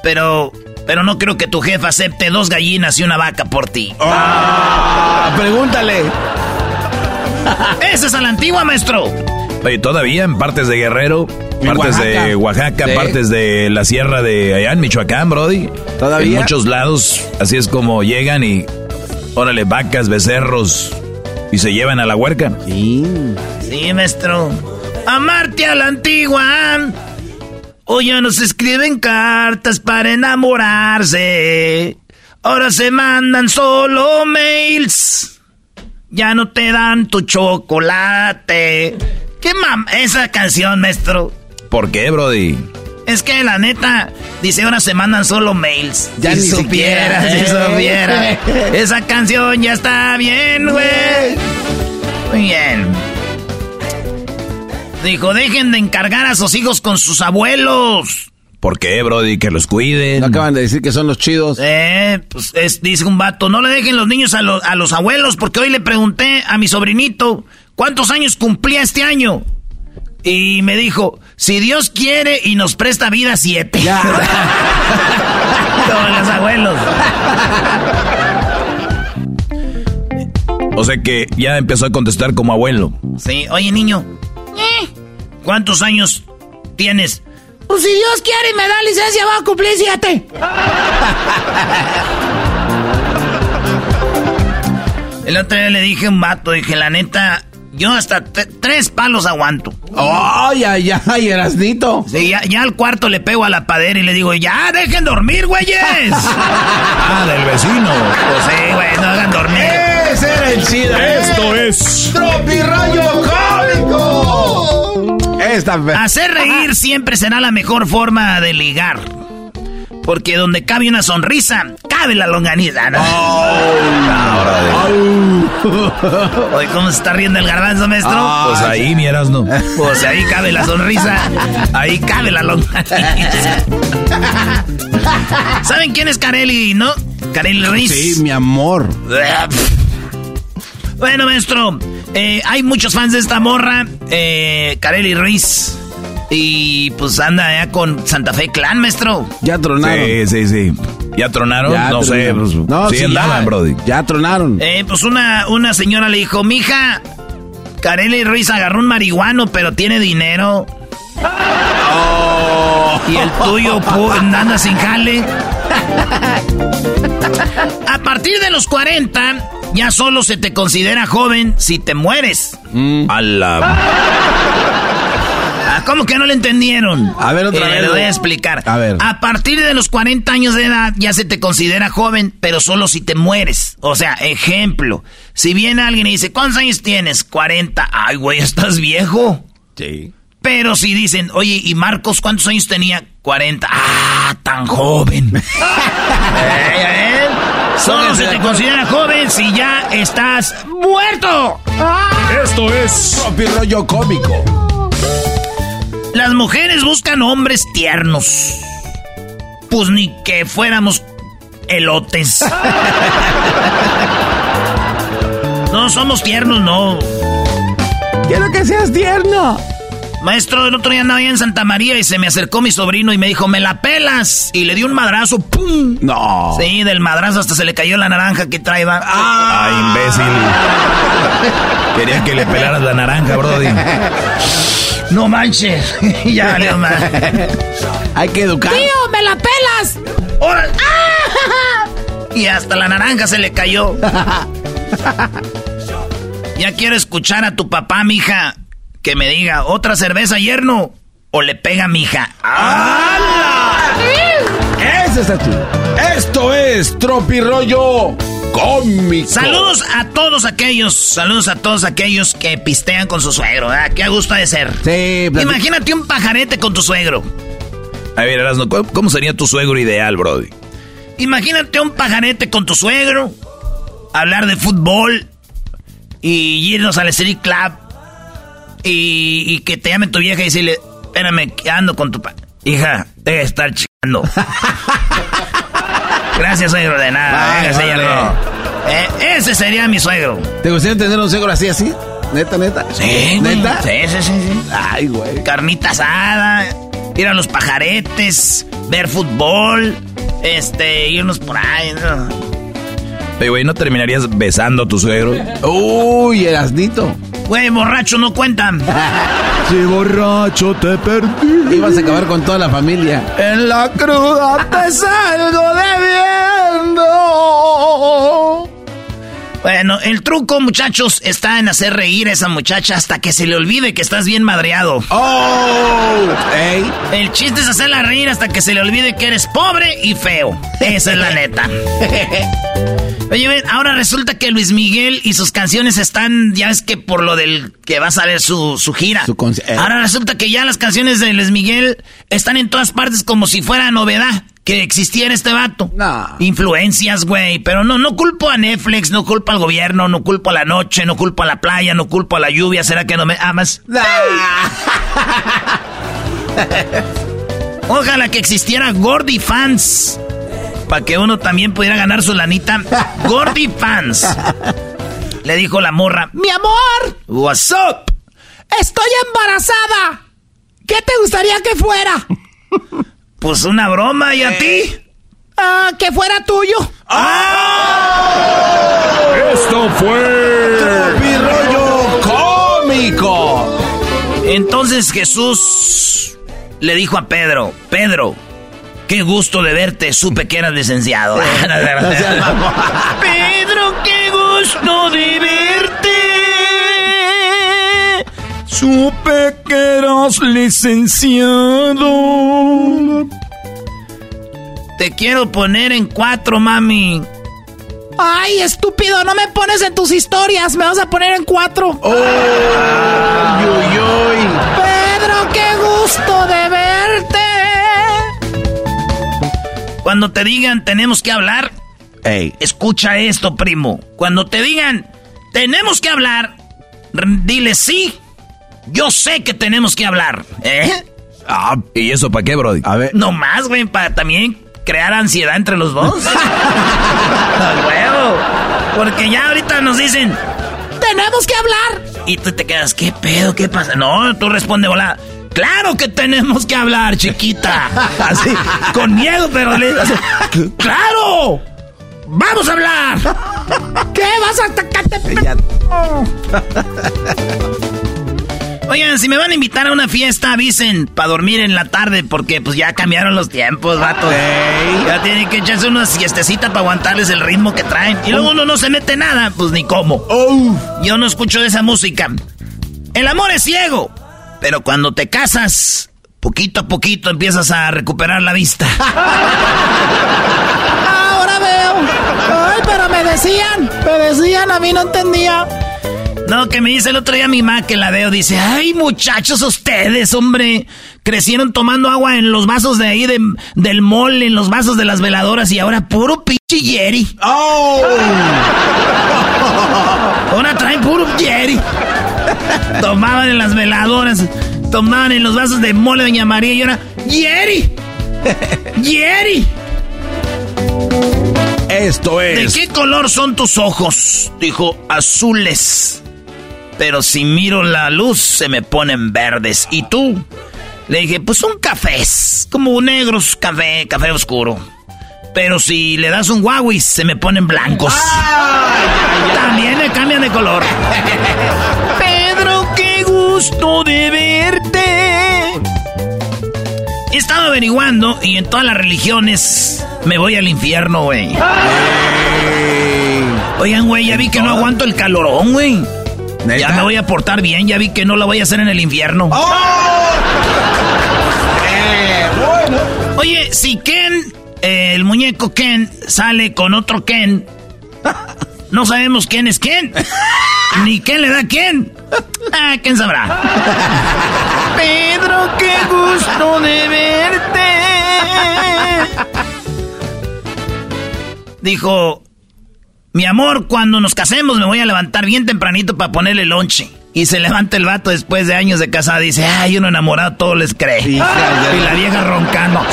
pero pero no creo que tu jefa acepte dos gallinas y una vaca por ti. Ah, pregúntale. Esa es a la antigua, maestro. Oye, todavía en partes de Guerrero, partes de Oaxaca, partes de la sierra de allá en Michoacán, Brody. Todavía. En muchos lados, así es como llegan y. Órale, vacas, becerros. Y se llevan a la huerca. Sí. Sí, maestro. Amarte a la antigua Hoy ya no se escriben cartas para enamorarse. Ahora se mandan solo mails. Ya no te dan tu chocolate. ¿Qué mam? Esa canción, maestro. ¿Por qué, Brody? Es que la neta, dice ahora se mandan solo mails. Ya si ni supiera, si supiera. Esa canción ya está bien, güey. Muy bien. Dijo, dejen de encargar a sus hijos con sus abuelos. ¿Por qué, Brody? Que los cuiden. No acaban de decir que son los chidos. Eh, pues es, dice un vato, no le dejen los niños a, a los abuelos, porque hoy le pregunté a mi sobrinito cuántos años cumplía este año. Y me dijo, si Dios quiere y nos presta vida, siete. Ya. Como los abuelos. O sea que ya empezó a contestar como abuelo. Sí, oye niño, ¿Eh? ¿Cuántos años tienes? Pues si Dios quiere y me da licencia, va a cumplir siete. El otro día le dije a un vato, dije, la neta, yo hasta tres palos aguanto. ¡Ay, ay, ay, Erasnito! Sí, ya, ya, al cuarto le pego a la padera y le digo, ¡ya, dejen dormir, güeyes! ah, del vecino. Pues sí, güey, no hagan dormir. Ese era el chido. Esto es... ¡Tropirrayo Cómico! Esta... Hacer reír siempre será la mejor forma de ligar. Porque donde cabe una sonrisa, cabe la longaniza, ¿no? Oye, ¿cómo se está riendo el garbanzo, maestro? Ah, pues ahí, miras, ¿no? Pues ahí cabe la sonrisa, ahí cabe la longaniza. ¿Saben quién es Carelli, no? Carelli Ruiz. Sí, mi amor. Bueno, maestro, eh, hay muchos fans de esta morra, eh, Carelli Ruiz. Y pues anda ya con Santa Fe Clan, maestro. Ya tronaron. Sí, sí, sí. ¿Ya tronaron? no sé. Pues, no, sí, andaban, Brody. Ya tronaron. Eh, pues una, una señora le dijo, mija, Carelli Ruiz agarró un marihuano, pero tiene dinero. Oh. Y el tuyo anda sin jale. A partir de los 40, ya solo se te considera joven si te mueres. Mm. A la... ¿Cómo que no le entendieron? A ver, otra eh, vez. Le voy a explicar. A ver. A partir de los 40 años de edad ya se te considera joven, pero solo si te mueres. O sea, ejemplo. Si viene alguien y dice, ¿cuántos años tienes? 40. Ay, güey, ¿estás viejo? Sí. Pero si dicen, oye, ¿y Marcos cuántos años tenía? 40. Ah, tan joven. Solo se te considera joven si ya estás muerto. Esto es... Rollo cómico. Las mujeres buscan hombres tiernos. Pues ni que fuéramos elotes. no somos tiernos, no. Quiero que seas tierno. Maestro, el otro día andaba en Santa María y se me acercó mi sobrino y me dijo, me la pelas. Y le dio un madrazo, ¡pum! No. Sí, del madrazo hasta se le cayó la naranja que traía. ¡Ah! imbécil! Quería que le pelaras la naranja, Brody. No manches. ya valió mal. Hay que educar. ¡Tío, me la pelas! ¡Órale! Y hasta la naranja se le cayó. ya quiero escuchar a tu papá, mija que me diga otra cerveza, yerno, o le pega a mi hija. Ese es tú. Esto es Tropirollo Cómico. Saludos a todos aquellos, saludos a todos aquellos que pistean con su suegro, ¿verdad? Qué gusto de ser. Sí, Imagínate un pajarete con tu suegro. A ver, Erasno, ¿cómo sería tu suegro ideal, Brody? Imagínate un pajarete con tu suegro, hablar de fútbol y irnos al street club y, que te llame tu vieja y decirle, espérame, que ando con tu pa... Hija, debe estar chingando. Gracias, suegro, de nada. Eh, ese sería mi suegro. ¿Te gustaría tener un suegro así, así? ¿Neta, neta? Sí, ¿Neta? Sí, sí, sí, Ay, güey. Carnita asada, ir a los pajaretes, ver fútbol, este, irnos por ahí, Pero, güey, ¿no terminarías besando a tu suegro? Uy, Erasnito. Güey, borracho no cuentan. si borracho te perdí. Ibas a acabar con toda la familia. En la cruda te salgo debiendo. Bueno, el truco, muchachos, está en hacer reír a esa muchacha hasta que se le olvide que estás bien madreado. ¡Oh! Ey. El chiste es hacerla reír hasta que se le olvide que eres pobre y feo. Esa es la neta. Oye, ahora resulta que Luis Miguel y sus canciones están, ya ves que por lo del que va a salir su, su gira. Eh. Ahora resulta que ya las canciones de Luis Miguel están en todas partes como si fuera novedad que existiera este vato. Influencias, güey. Pero no, no culpo a Netflix, no culpo al gobierno, no culpo a la noche, no culpo a la playa, no culpo a la lluvia. ¿Será que no me amas? Ojalá que existiera Gordy Fans. Para que uno también pudiera ganar su lanita. Gordy Fans. Le dijo la morra. Mi amor. What's up? Estoy embarazada. ¿Qué te gustaría que fuera? Pues una broma, ¿y a ti? Ah, que fuera tuyo. ¡Ah! Esto fue mi rollo cómico. Entonces Jesús le dijo a Pedro, Pedro, qué gusto de verte, supe que eras licenciado. Pedro, qué gusto de verte. Supe que eras licenciado. Te quiero poner en cuatro, mami. Ay, estúpido, no me pones en tus historias, me vas a poner en cuatro. Oh, Pedro, qué gusto de verte. Cuando te digan tenemos que hablar, Ey. escucha esto, primo. Cuando te digan tenemos que hablar, dile sí. Yo sé que tenemos que hablar. ¿Eh? Ah, ¿y eso para qué, Brody? A ver. No más, güey, para también crear ansiedad entre los dos. huevo. Porque ya ahorita nos dicen, tenemos que hablar. Y tú te quedas, ¿qué pedo? ¿Qué pasa? No, tú responde, hola. Claro que tenemos que hablar, chiquita. Así, con miedo, pero le. ¡Claro! ¡Vamos a hablar! ¿Qué vas a atacarte? Oigan, si me van a invitar a una fiesta, avisen para dormir en la tarde, porque pues ya cambiaron los tiempos, vato. Ya tienen que echarse una siestecita para aguantarles el ritmo que traen. Y luego uno no se mete nada, pues ni cómo. Yo no escucho esa música. El amor es ciego, pero cuando te casas, poquito a poquito empiezas a recuperar la vista. Ahora veo. Ay, pero me decían, me decían, a mí no entendía. No, que me dice el otro día mi mamá que la veo, dice, ay muchachos ustedes, hombre, crecieron tomando agua en los vasos de ahí de, del mall, en los vasos de las veladoras y ahora puro pinche Jerry. ¡Oh! ahora traen puro Jerry. Tomaban en las veladoras, tomaban en los vasos de mole Doña María y ahora Jerry. Jerry. Esto es. ¿De qué color son tus ojos? Dijo, azules. Pero si miro la luz se me ponen verdes. ¿Y tú? Le dije, pues un café, como negros, café, café oscuro. Pero si le das un Huawei se me ponen blancos. También me cambian de color. Gusto de verte. He estado averiguando y en todas las religiones me voy al infierno, güey. Oigan, güey, ya vi que no aguanto el calorón, güey. Ya me voy a portar bien, ya vi que no lo voy a hacer en el infierno. ¡Oh! Eh, Oye, si Ken, eh, el muñeco Ken, sale con otro Ken, no sabemos quién es quién. Ni quién le da quién. Ah, quién sabrá. Pedro, qué gusto de verte. Dijo, mi amor, cuando nos casemos me voy a levantar bien tempranito para ponerle lonche. Y se levanta el vato después de años de casada y dice, ay, uno enamorado todo les cree. y la vieja roncando.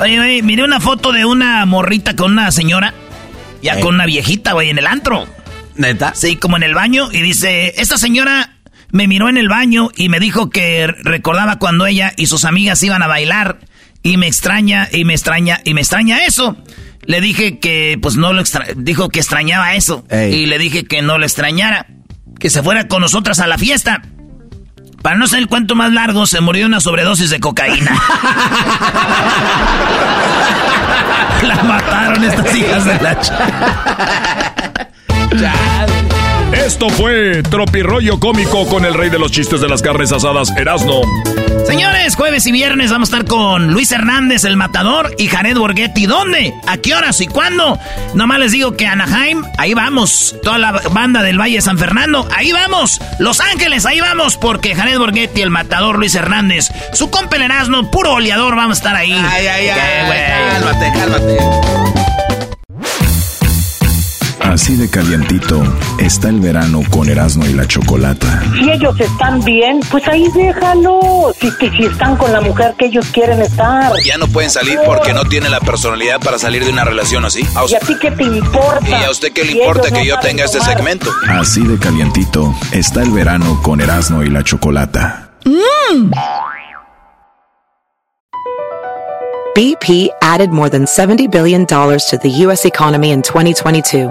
oye, oye, miré una foto de una morrita con una señora, ya con una viejita, güey, en el antro. ¿Neta? Sí, como en el baño. Y dice, esta señora me miró en el baño y me dijo que recordaba cuando ella y sus amigas iban a bailar. Y me extraña, y me extraña, y me extraña eso. Le dije que, pues no lo extra dijo que extrañaba eso. Y le dije que no lo extrañara. Que se fuera con nosotras a la fiesta. Para no ser el cuento más largo, se murió una sobredosis de cocaína. la mataron estas hijas de la Esto fue Tropirollo Cómico con el rey de los chistes de las carnes asadas, Erasno. Señores, jueves y viernes vamos a estar con Luis Hernández, el matador, y Jared Borghetti. ¿Dónde? ¿A qué horas y cuándo? Nomás les digo que Anaheim, ahí vamos. Toda la banda del Valle de San Fernando, ahí vamos. Los Ángeles, ahí vamos, porque Jared Borghetti, el matador Luis Hernández, su compa el Erasmo, puro oleador, vamos a estar ahí. Ay, ay, ay. Qué. Cálmate, cálmate. Así de calientito está el verano con Erasmo y la Chocolata. Si ellos están bien, pues ahí déjalo. Si, si, si están con la mujer que ellos quieren estar. Ya no pueden salir porque no tienen la personalidad para salir de una relación así. A ¿Y a ti qué te importa? ¿Y a usted qué le Si importa que no yo tenga este tomar. segmento? Así de calientito está el verano con Erasmo y la Chocolata. BP added more than $70 billion to the U.S. economy in 2022.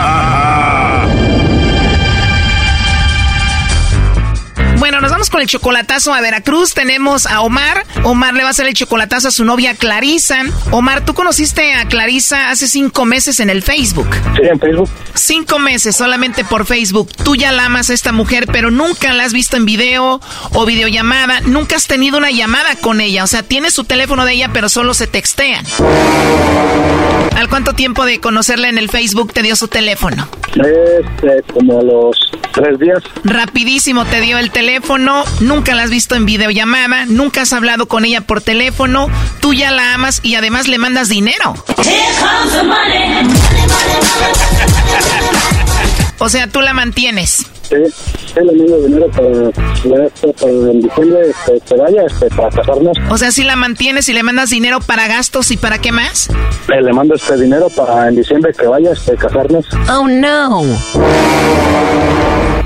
Bueno, nos vamos con el chocolatazo a Veracruz. Tenemos a Omar. Omar le va a hacer el chocolatazo a su novia Clarisa. Omar, tú conociste a Clarisa hace cinco meses en el Facebook. Sí, en Facebook. Cinco meses solamente por Facebook. Tú ya la amas a esta mujer, pero nunca la has visto en video o videollamada. Nunca has tenido una llamada con ella. O sea, tienes su teléfono de ella, pero solo se textean. ¿Al cuánto tiempo de conocerla en el Facebook te dio su teléfono? Este, como a los tres días. Rapidísimo te dio el teléfono, nunca la has visto en videollamada, nunca has hablado con ella por teléfono, tú ya la amas y además le mandas dinero. O sea, tú la mantienes. Sí, le mando dinero para, este, para en diciembre este, que vaya este, para casarnos. O sea, si la mantienes y le mandas dinero para gastos y para qué más? Eh, le mando este dinero para en diciembre que vaya este, casarnos. Oh no.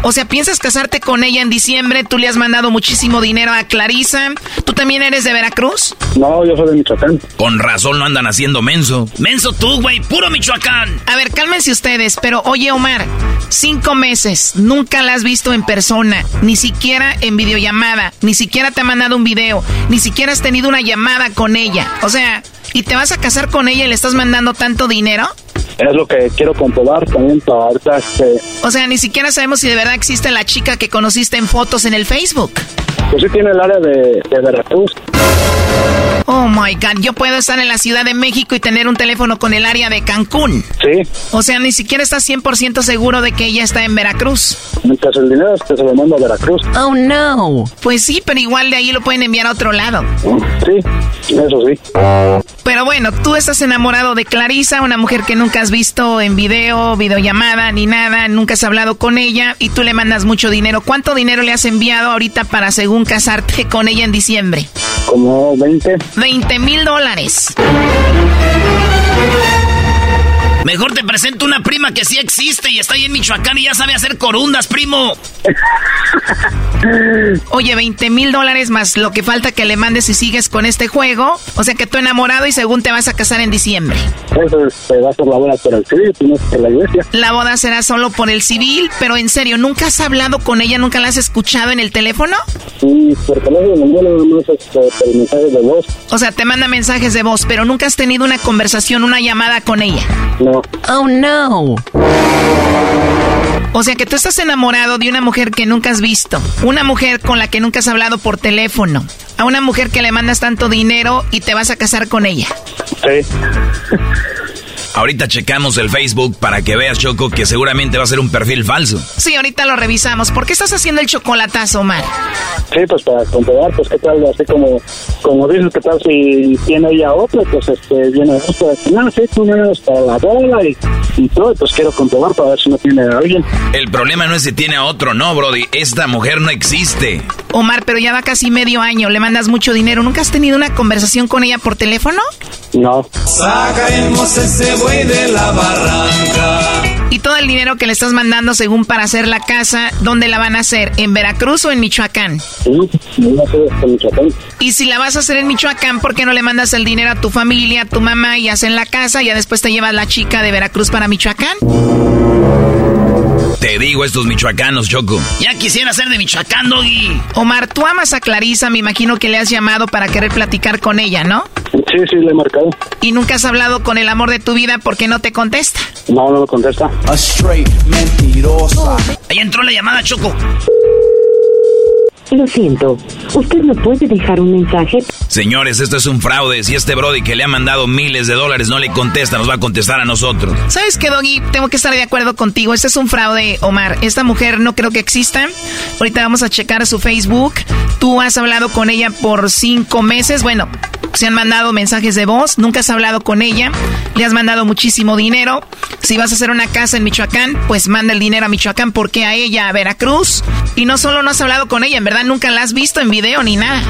O sea, ¿piensas casarte con ella en diciembre? Tú le has mandado muchísimo dinero a Clarisa. ¿Tú también eres de Veracruz? No, yo soy de Michoacán. Con razón no andan haciendo menso. Menso tú, güey, puro Michoacán. A ver, cálmense ustedes, pero oye, Omar, cinco meses, nunca la has visto en persona, ni siquiera en videollamada, ni siquiera te ha mandado un video, ni siquiera has tenido una llamada con ella. O sea, ¿y te vas a casar con ella y le estás mandando tanto dinero? Es lo que quiero comprobar también para ahorita. O sea, ni siquiera sabemos si de verdad existe la chica que conociste en fotos en el Facebook. Pues sí tiene el área de, de Veracruz. Oh my God, yo puedo estar en la Ciudad de México y tener un teléfono con el área de Cancún. Sí. O sea, ni siquiera estás 100% seguro de que ella está en Veracruz. Mientras el dinero se lo mando a Veracruz. Oh no. Pues sí, pero igual de ahí lo pueden enviar a otro lado. Sí, eso sí. Pero bueno, tú estás enamorado de Clarisa, una mujer que nunca has visto en video, videollamada, ni nada, nunca has hablado con ella y tú le mandas mucho dinero. ¿Cuánto dinero le has enviado ahorita para según casarte con ella en diciembre? Como 20. 20 mil dólares. Mejor te presento una prima que sí existe y está ahí en Michoacán y ya sabe hacer corundas, primo. Oye, 20 mil dólares más lo que falta que le mandes si sigues con este juego. O sea que tú enamorado y según te vas a casar en diciembre. Eso este, va a ser la boda por el civil, no es por la iglesia. La boda será solo por el civil, pero en serio, ¿nunca has hablado con ella? ¿Nunca la has escuchado en el teléfono? Sí, por teléfono, no, nada más este, por mensajes de voz. O sea, te manda mensajes de voz, pero nunca has tenido una conversación, una llamada con ella. No. Oh, no. O sea que tú estás enamorado de una mujer que nunca has visto, una mujer con la que nunca has hablado por teléfono, a una mujer que le mandas tanto dinero y te vas a casar con ella. Sí. Ahorita checamos el Facebook para que veas, Choco, que seguramente va a ser un perfil falso. Sí, ahorita lo revisamos. ¿Por qué estás haciendo el chocolatazo, Omar? Sí, pues para comprobar, pues qué tal, así como, como dices, qué tal si tiene ella otro, pues este, viene otro, no, sí, tú vienes para la bola y, y todo, pues quiero comprobar para ver si no tiene a alguien. El problema no es si tiene a otro, no, Brody. Esta mujer no existe. Omar, pero ya va casi medio año, le mandas mucho dinero. ¿Nunca has tenido una conversación con ella por teléfono? No. Sacaremos ese buey de la barranca. Y todo el dinero que le estás mandando según para hacer la casa, ¿dónde la van a hacer? ¿En Veracruz o en Michoacán? No hasta Michoacán. Y si la vas a hacer en Michoacán, ¿por qué no le mandas el dinero a tu familia, a tu mamá y hacen la casa y ya después te llevas la chica de Veracruz para Michoacán? Te digo estos michoacanos, Choco. Ya quisiera ser de Michoacán, Doggy. Omar, tú amas a Clarisa, me imagino que le has llamado para querer platicar con ella, ¿no? Sí, sí, le he marcado. Y nunca has hablado con el amor de tu vida porque no te contesta. No, no me contesta. A straight mentirosa. Ahí entró la llamada, Choco. Lo siento, usted no puede dejar un mensaje. Señores, esto es un fraude. Si este Brody que le ha mandado miles de dólares no le contesta, nos va a contestar a nosotros. ¿Sabes qué, Doggy? Tengo que estar de acuerdo contigo. Este es un fraude, Omar. Esta mujer no creo que exista. Ahorita vamos a checar su Facebook. Tú has hablado con ella por cinco meses. Bueno, se han mandado mensajes de voz. Nunca has hablado con ella. Le has mandado muchísimo dinero. Si vas a hacer una casa en Michoacán, pues manda el dinero a Michoacán. porque a ella a Veracruz? Y no solo no has hablado con ella, en verdad nunca la has visto en video ni nada.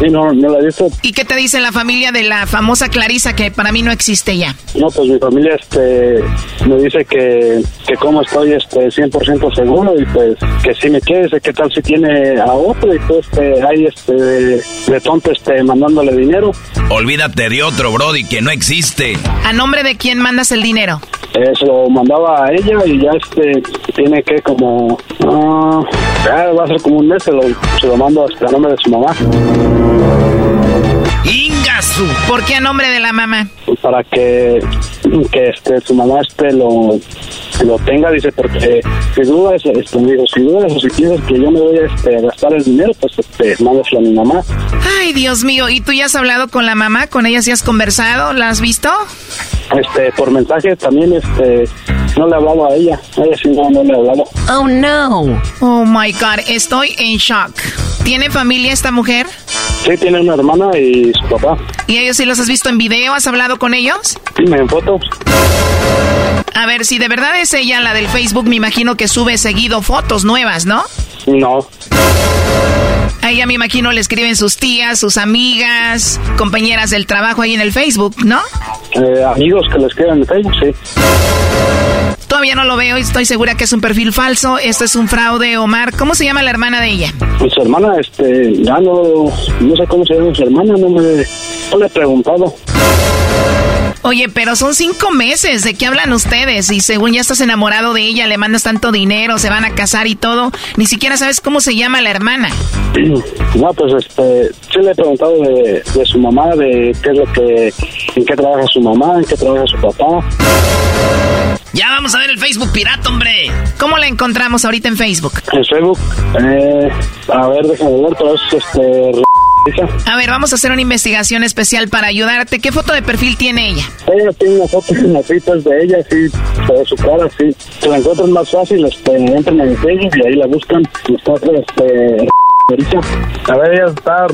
Sí, no, no la he visto. ¿Y qué te dice la familia de la famosa Clarisa que para mí no existe ya? No, pues mi familia este, me dice que, que como estoy este, 100% seguro y pues que si me quiere, dice, ¿qué tal si tiene a otro? Y pues este, ahí este, de tonto este, mandándole dinero. Olvídate de otro, Brody, que no existe. ¿A nombre de quién mandas el dinero? Eh, se lo mandaba a ella y ya este tiene que como ah, ya va a ser como un mes se lo, se lo mando hasta a nombre de su mamá ¿Por qué a nombre de la mamá? para que que este su mamá este lo lo tenga dice porque si dudas este digo si dudas o si quieres que yo me voy a este, gastar el dinero pues este mándaselo a mi mamá Ay, Dios mío. ¿Y tú ya has hablado con la mamá? ¿Con ella sí has conversado? ¿La has visto? este por mensaje también este no le hablaba a ella a ella sí no no le hablaba Oh, no. Oh, my God. Estoy en shock. ¿Tiene familia esta mujer? sí tiene una hermana y su papá ¿Y ellos sí los has visto en video? ¿Has hablado con ellos? sí me en fotos A ver, si de verdad es ella la del Facebook, me imagino que sube seguido fotos nuevas, ¿no? no A ella me imagino le escriben sus tías, sus amigas, compañeras del trabajo ahí en el Facebook, ¿no? Eh, amigos que les quedan en Facebook sí ¿Tú Todavía no lo veo y estoy segura que es un perfil falso. Esto es un fraude, Omar. ¿Cómo se llama la hermana de ella? Pues su hermana, este, ya no, no sé cómo se llama su hermana, no me, no le he preguntado. Oye, pero son cinco meses. ¿De qué hablan ustedes? Y según ya estás enamorado de ella, le mandas tanto dinero, se van a casar y todo. Ni siquiera sabes cómo se llama la hermana. No, pues este, sí le he preguntado de, de su mamá, de qué es lo que, en qué trabaja su mamá, en qué trabaja su papá. Ya vamos a ver el Facebook pirata, hombre. ¿Cómo la encontramos ahorita en Facebook? En Facebook, eh, a ver, déjame ver, pero es este, A ver, vamos a hacer una investigación especial para ayudarte. ¿Qué foto de perfil tiene ella? Ella tiene una foto en las citas de ella, sí, de su cara, sí. Se la encuentran más fácil, este, entran en Facebook y ahí la buscan. Y está, este, a ver, ella está,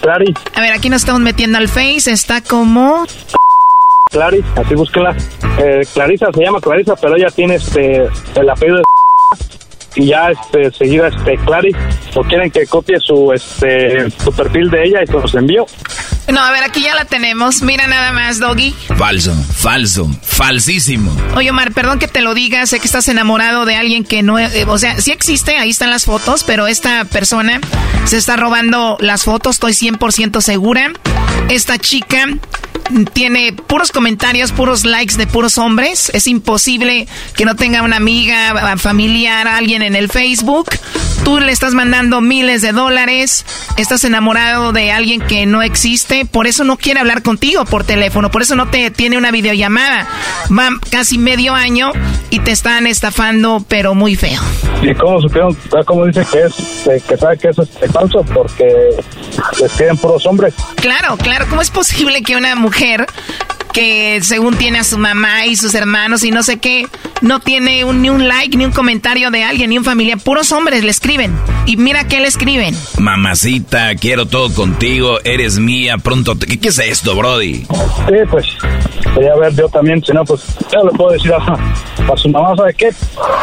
Clary. A ver, aquí nos estamos metiendo al Face. Está como... Clary, así búsquela. Eh, Clarisa se llama Clarisa, pero ella tiene este el apellido de y ya este seguida este Clary o quieren que copie su este su perfil de ella y se los envío. No, a ver, aquí ya la tenemos. Mira nada más, Doggy. Falso, falso, falsísimo. Oye, Omar, perdón que te lo diga. Sé que estás enamorado de alguien que no... eh, o sea, sí existe, ahí están las fotos, pero esta persona se está robando las fotos, estoy 100% segura. Esta chica tiene puros comentarios, puros likes de puros hombres. Es imposible que no tenga una amiga, familiar, alguien en el Facebook. Tú le estás mandando miles de dólares. Estás enamorado de alguien que no existe. Por eso no quiere hablar contigo por teléfono. Por eso no te tiene una videollamada. Va casi medio año y te están estafando, pero muy feo. ¿Y cómo supieron? ¿Cómo dice que es, eh, que sabe que eso es falso? Porque les queden puros hombres. Claro, claro. ¿Cómo es posible que una mujer que según tiene a su mamá y sus hermanos y no sé qué, no tiene un- ni un like, ni un comentario de alguien, ni un familiar? Puros hombres le escriben. Y mira qué le escriben. Mamacita, quiero todo contigo, eres mía, pronto... te- ¿Qué, qué es esto, Brody? Sí, pues, quería ver yo también, si no, pues, ya le puedo decir a, a su mamá, ¿sabe qué?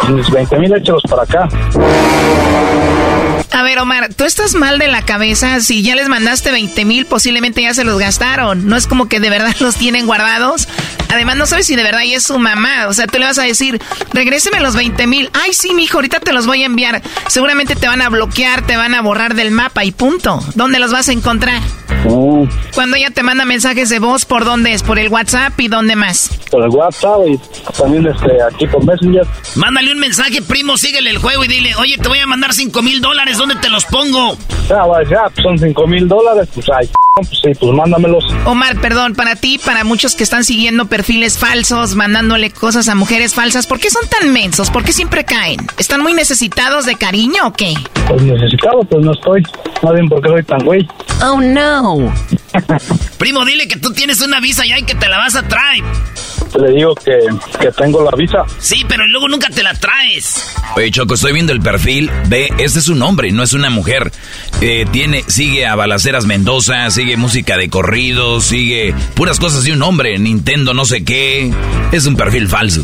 Mis 20 mil échelos para acá. A ver, Omar, tú estás mal de la cabeza. Si ya les mandaste 20 mil, posiblemente ya se los gastaron. No es como que de verdad los tienen guardados. Además, no sabes si de verdad ella es su mamá. O sea, tú le vas a decir, regréseme los 20 mil. Ay, sí, mijo, ahorita te los voy a enviar. Seguramente te van a bloquear, te van a borrar del mapa y punto. ¿Dónde los vas a encontrar? Cuando ella te manda mensajes de voz, ¿por dónde es? ¿Por el WhatsApp y dónde más? Por el WhatsApp y también este, aquí por Messenger. Mándale un mensaje, primo, síguele el juego y dile, oye, te voy a mandar 5 mil dólares, ¿dónde te los pongo? Ya, pues, ya, pues, son 5 mil dólares, pues, ay, pues sí, pues mándamelos. Omar, perdón, para ti, para muchos que están siguiendo perfiles falsos, mandándole cosas a mujeres falsas, ¿por qué son tan mensos? ¿Por qué siempre caen? ¿Están muy necesitados de cariño o qué? Pues necesitado, pues no estoy. No bien por qué soy tan güey. Oh, no. Primo, dile que tú tienes una visa ya y que te la vas a traer. Le digo que, que tengo la visa. Sí, pero luego nunca te la traes. Oye, Choco, estoy viendo el perfil. Ve, este es un hombre, no es una mujer. Eh, tiene, sigue a Balaceras Mendoza, sigue música de corridos, sigue puras cosas de un hombre, Nintendo no sé qué. Es un perfil falso.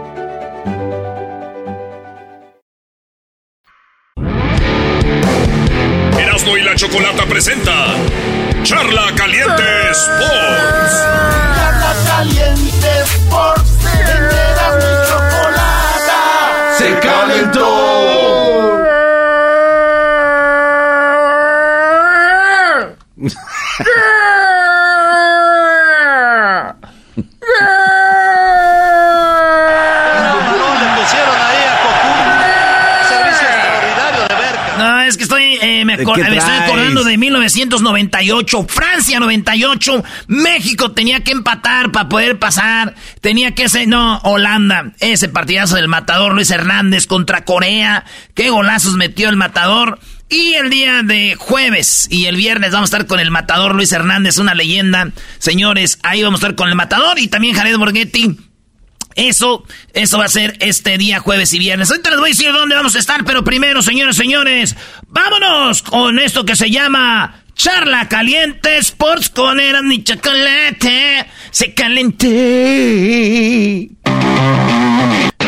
Chocolata presenta Charla Caliente Sports. Charla Caliente Sports. Erasmo y chocolate. Se calentó. No, es que estoy, eh, me, acor- ¿De qué me estoy acordando de 1998, Francia 98, México tenía que empatar para poder pasar, tenía que ser, no, Holanda, ese partidazo del matador Luis Hernández contra Corea, qué golazos metió el matador. Y el día de jueves y el viernes vamos a estar con el matador Luis Hernández, una leyenda. Señores, ahí vamos a estar con el matador y también Jared Borghetti. Eso, eso va a ser este día jueves y viernes. Ahorita les voy a decir dónde vamos a estar, pero primero, señores, señores, vámonos con esto que se llama Charla Caliente Sports con Eran mi chocolate. Se calenté.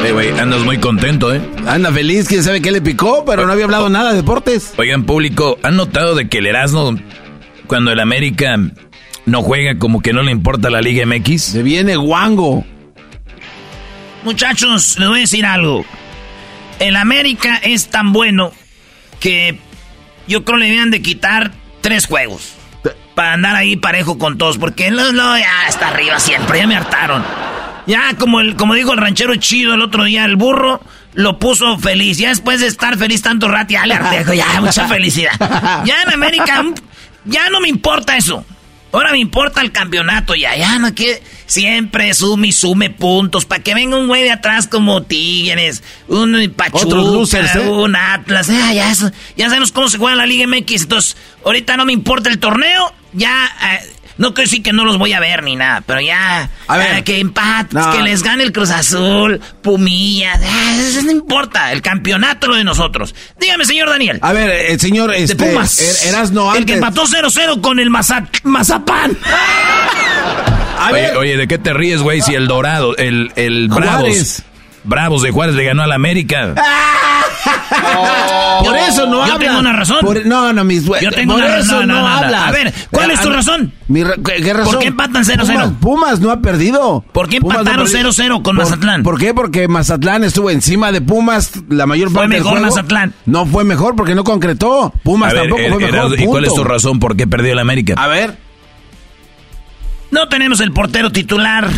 Eh, güey, andas muy contento, ¿eh? Anda feliz, quién sabe qué le picó, pero no había hablado nada de deportes. Oigan, público, ¿han notado de que el Erasmo, cuando el América no juega, como que no le importa la Liga MX? Se viene guango. Muchachos, les voy a decir algo. El América es tan bueno que yo creo le debían de quitar tres juegos. Para andar ahí parejo con todos. Porque no, no, ya está arriba siempre, ya me hartaron. Ya como el, como dijo el ranchero chido el otro día, el burro lo puso feliz. Ya después de estar feliz tanto rato, ya le harté, dijo, ya, mucha felicidad. Ya en América, ya no me importa eso. Ahora me importa el campeonato ya, ya no que siempre sume y sume puntos para que venga un güey de atrás como Tigres, un Pachuca, losers, ¿eh? un Atlas, ya, eso- ya sabemos cómo se juega la Liga MX, entonces ahorita no me importa el torneo, ya eh, no quiero decir que no los voy a ver ni nada, pero ya A ver. eh, que empates, No. que les gane el Cruz Azul, Pumillas, ah, eso no importa, el campeonato lo de nosotros. Dígame, señor Daniel. A ver, el señor este, de Pumas. Er- Erasno el que antes. empató 0-0 con el Maza- Mazapán. A Oye, ver, oye, ¿de qué te ríes, güey? Si el Dorado, el, el Bravos, Juárez. Bravos de Juárez le ganó al América. por eso no Yo habla. tengo una razón. Por- no, no, mis Yo tengo por una eso razón. no, hablas. A ver, ¿cuál es tu a- razón? Mi ¿qué, qué razón? ¿Por qué empatan 0-0? Pumas, Pumas no ha perdido. ¿Por qué empataron perdido. 0-0 con ¿Por- Mazatlán? ¿Por qué? Porque Mazatlán estuvo encima de Pumas la mayor Fue parte del mejor juego. Mazatlán. No fue mejor porque no concretó. Pumas ver, tampoco fue mejor. ¿y cuál es tu razón por qué perdió el América? A ver. No tenemos el portero titular,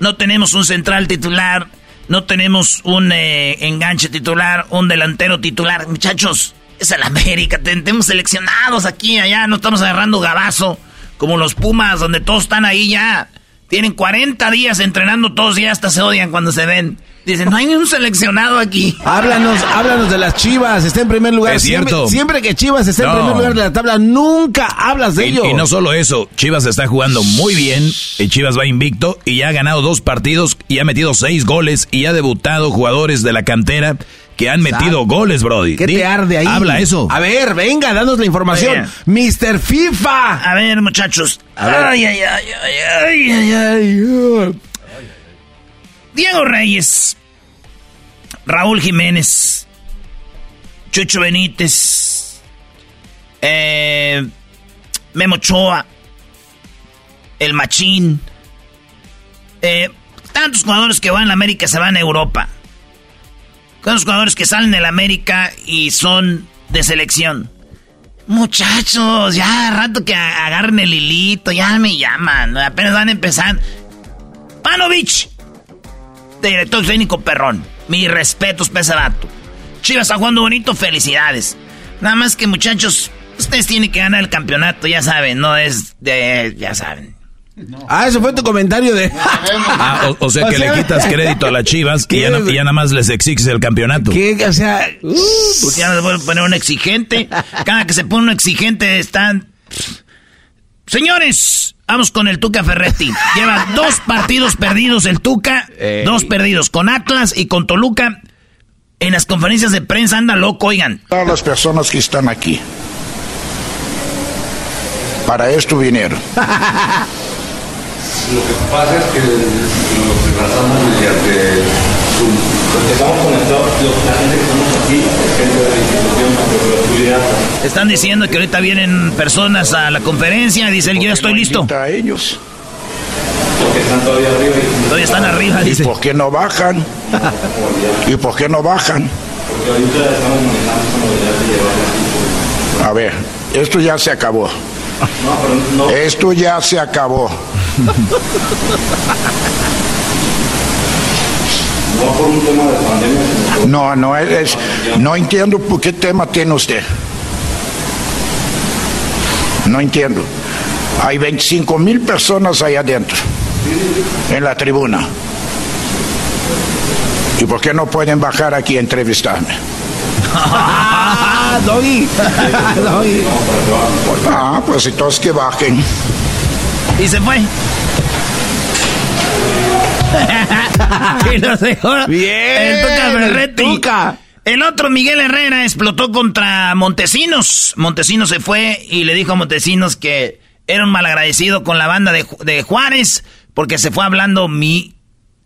no tenemos un central titular, no tenemos un eh, enganche titular, un delantero titular. Muchachos, es el América, ten- tenemos seleccionados aquí allá, no estamos agarrando gabazo como los Pumas, donde todos están ahí ya. Tienen 40 días entrenando todos y hasta se odian cuando se ven. Dicen, no hay ni un seleccionado aquí. Háblanos, háblanos de las Chivas, está en primer lugar. Es Siempre- cierto. Siempre, que Chivas está en primer lugar de la tabla, nunca hablas de Y, ello. y no solo eso, Chivas está jugando muy bien, y Chivas va invicto y ya ha ganado dos partidos y ha metido seis goles y ha debutado jugadores de la cantera que han metido goles, Brody. ¿Qué Di- te arde ahí? Habla eso. A ver, venga, danos la información. Mr. FIFA. A ver, muchachos. A ver. Ay, ay, ay, ay, ay, ay, ay. Diego Reyes. Raúl Jiménez. Chucho Benítez. Eh, Memo Ochoa. El Machín. Eh, tantos jugadores que van a América se van a Europa. Tantos jugadores que salen de la América y son de selección. Muchachos, ya rato que agarren el hilito, ya me llaman, apenas van a empezar. Panovich, director técnico perrón, mis respetos para ese vato. Chivas está jugando bonito, felicidades. Nada más que muchachos, ustedes tienen que ganar el campeonato, ya saben, no es de, ya saben. Ah, eso fue tu comentario de. Ah, o, o sea que le quitas crédito a las Chivas y ya, no- y ya nada más les exiges el campeonato. ¿Qué? O sea. Pues ya les voy a poner un exigente. Cada que se pone un exigente están. Señores, vamos con el Tuca Ferretti. Lleva dos partidos perdidos el Tuca, dos perdidos con Atlas y con Toluca. En las conferencias de prensa anda loco, oigan. Todas las personas que están aquí. Para esto vinieron. Lo que pasa es que lo que tratamos mediante Estamos conectados, la gente que estamos aquí, gente de la institución, la Están diciendo que ahorita vienen personas a la conferencia, dice el yo ya estoy listo. A ellos. Porque están todavía arriba. Y... Todavía están arriba, ¿Y dice. por qué no bajan? ¿Y por qué no bajan? Porque ahorita estamos manejando esa modalidad de llevar A ver, esto ya se acabó. No, pero no. Esto ya se acabó. No por un tema de pandemia, No, no es, no entiendo por qué tema tiene usted. No entiendo. Hay 25 mil personas ahí adentro, en la tribuna. ¿Y por qué no pueden bajar aquí a entrevistarme? Ah, Doggy. Doggy. Ah, pues entonces que bajen. Y se fue. y nos dejó Bien, el Tuca el Ferretti. Tuca. El otro, Miguel Herrera, explotó contra Montesinos. Montesinos se fue y le dijo a Montesinos que era un malagradecido con la banda de, de Juárez porque se fue hablando mi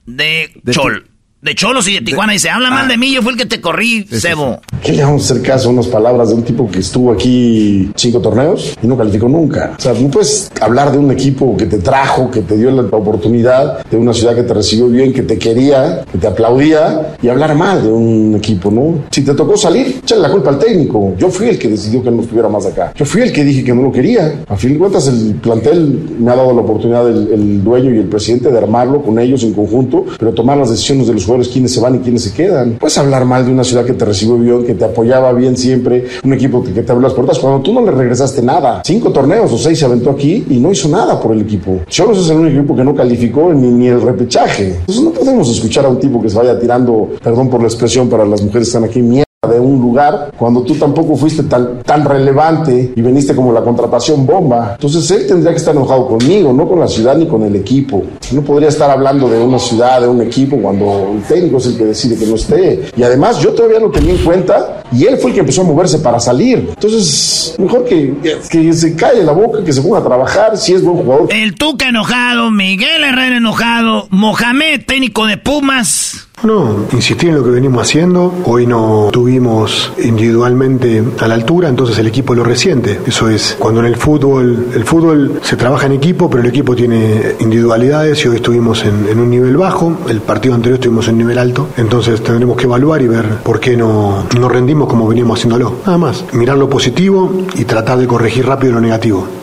de, De Chol. De Cholos y de Tijuana. Dice, habla mal de mí, yo fui el que te corrí, Sebo. ¿Qué le vamos a hacer caso a unas palabras de un tipo que estuvo aquí cinco torneos y no calificó nunca? O sea, no puedes hablar de un equipo que te trajo, que te dio la oportunidad, de una ciudad que te recibió bien, que te quería, que te aplaudía y hablar mal de un equipo, ¿no? Si te tocó salir, échale la culpa al técnico. Yo fui el que decidió que no estuviera más acá. Yo fui el que dije que no lo quería. A fin de cuentas, el plantel me ha dado la oportunidad el, el dueño y el presidente de armarlo con ellos en conjunto, pero tomar las decisiones de los jugadores, quiénes se van y quiénes se quedan. Puedes hablar mal de una ciudad que te recibió bien, que te apoyaba bien siempre, un equipo que te abrió las puertas, cuando tú no le regresaste nada. Cinco torneos o seis se aventó aquí y no hizo nada por el equipo. Cholos es el único equipo que no calificó ni, ni el repechaje. Entonces no podemos escuchar a un tipo que se vaya tirando, perdón por la expresión para las mujeres que están aquí, mierda de un lugar cuando tú tampoco fuiste tan, tan relevante y veniste como la contratación bomba. Entonces él tendría que estar enojado conmigo, no con la ciudad ni con el equipo. No podría estar hablando de una ciudad, de un equipo, cuando el técnico es el que decide que no esté. Y además yo todavía lo tenía en cuenta y él fue el que empezó a moverse para salir. Entonces, mejor que, que se calle la boca, que se ponga a trabajar, si es buen jugador. El Tuca enojado, Miguel Herrera enojado, Mohamed, técnico de Pumas. No, insistir en lo que venimos haciendo. Hoy no tuvimos individualmente a la altura, entonces el equipo lo resiente. Eso es cuando en el fútbol, el fútbol se trabaja en equipo, pero el equipo tiene individualidades y hoy estuvimos en, en un nivel bajo. El partido anterior estuvimos en un nivel alto. Entonces tendremos que evaluar y ver por qué no, no rendimos como veníamos haciéndolo. Nada más. Mirar lo positivo y tratar de corregir rápido lo negativo.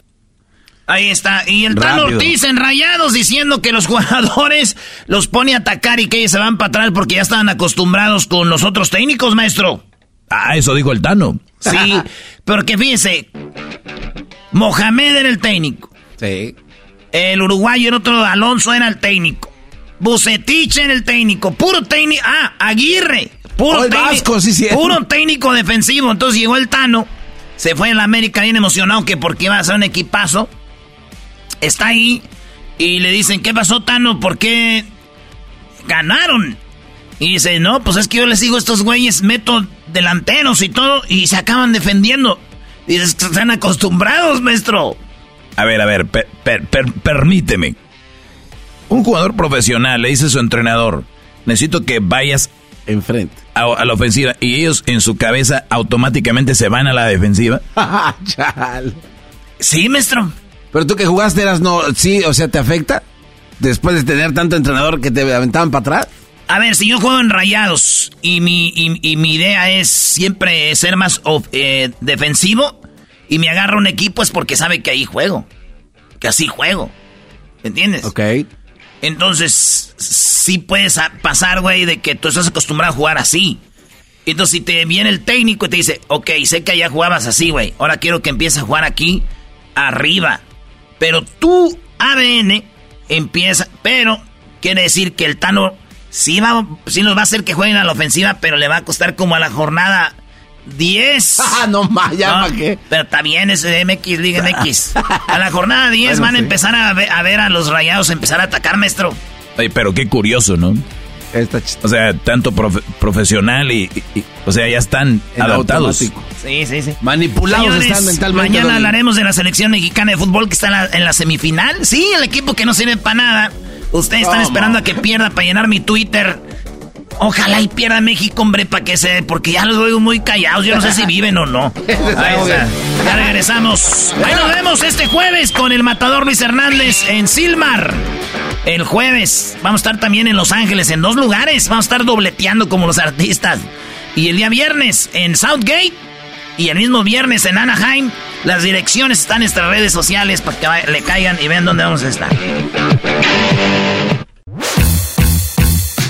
Ahí está. Y el Tano Rápido. Ortiz en Rayados diciendo que los jugadores los pone a atacar y que ellos se van para atrás porque ya estaban acostumbrados con los otros técnicos, maestro. Ah, eso dijo el Tano. Sí, porque fíjese, Mohamed era el técnico. Sí. El uruguayo era otro, Alonso era el técnico. Bucetich era el técnico. Puro técnico. Ah, Aguirre. Puro Oh, técnico. Vasco, sí, cierto. Puro técnico defensivo. Entonces llegó el Tano. Se fue en la América bien emocionado que porque iba a ser un equipazo. Está ahí. Y le dicen, ¿qué pasó, Tano? ¿Por qué ganaron? Y dice, no, pues es que yo les digo a estos güeyes, meto delanteros y todo, y se acaban defendiendo. Dices, están acostumbrados, maestro. A ver, a ver, per- per- per- permíteme. Un jugador profesional le dice a su entrenador, necesito que vayas enfrente a, a la ofensiva y ellos en su cabeza automáticamente se van a la defensiva. Chal. Sí, maestro. Pero tú que jugaste eras no, sí, o sea, ¿te afecta? Después de tener tanto entrenador que te aventaban para atrás. A ver, si yo juego en rayados y mi, y, y mi idea es siempre ser más of- eh, defensivo y me agarra un equipo es porque sabe que ahí juego. Que así juego. ¿Entiendes? Ok. Entonces, sí puedes pasar, güey, de que tú estás acostumbrado a jugar así. Entonces, si te viene el técnico y te dice, ok, sé que allá jugabas así, güey, ahora quiero que empieces a jugar aquí, arriba. Pero tu ADN empieza, pero quiere decir que el Tano sí, va, sí nos va a hacer que jueguen a la ofensiva, pero le va a costar como a la jornada 10. Ah, no más, ya, ¿pa' qué? Pero está bien ese de MX, Liga MX. A la jornada 10 Bueno, van a sí. empezar a ver, a ver a los rayados empezar a atacar, maestro. Oye, pero qué curioso, ¿no? O sea, tanto profe- profesional y, y- y- O sea, ya están En adaptados. automático. Sí, sí, sí. Manipulados Señores, están mentalmente. Mañana hablaremos de la selección mexicana de fútbol que está en la, en la semifinal. Sí, el equipo que no sirve para nada. Ustedes están esperando a que pierda para llenar mi Twitter. Ojalá y pierda México, hombre, para que se... Porque ya los veo muy callados. Yo no sé si viven o no. Ahí está. Ya regresamos. Ahí nos vemos este jueves con el matador Luis Hernández en Silmar. El jueves vamos a estar también en Los Ángeles, en dos lugares. Vamos a estar dobleteando como los artistas. Y el día viernes en Southgate. Y el mismo viernes en Anaheim. Las direcciones están en nuestras redes sociales para que le caigan y vean dónde vamos a estar.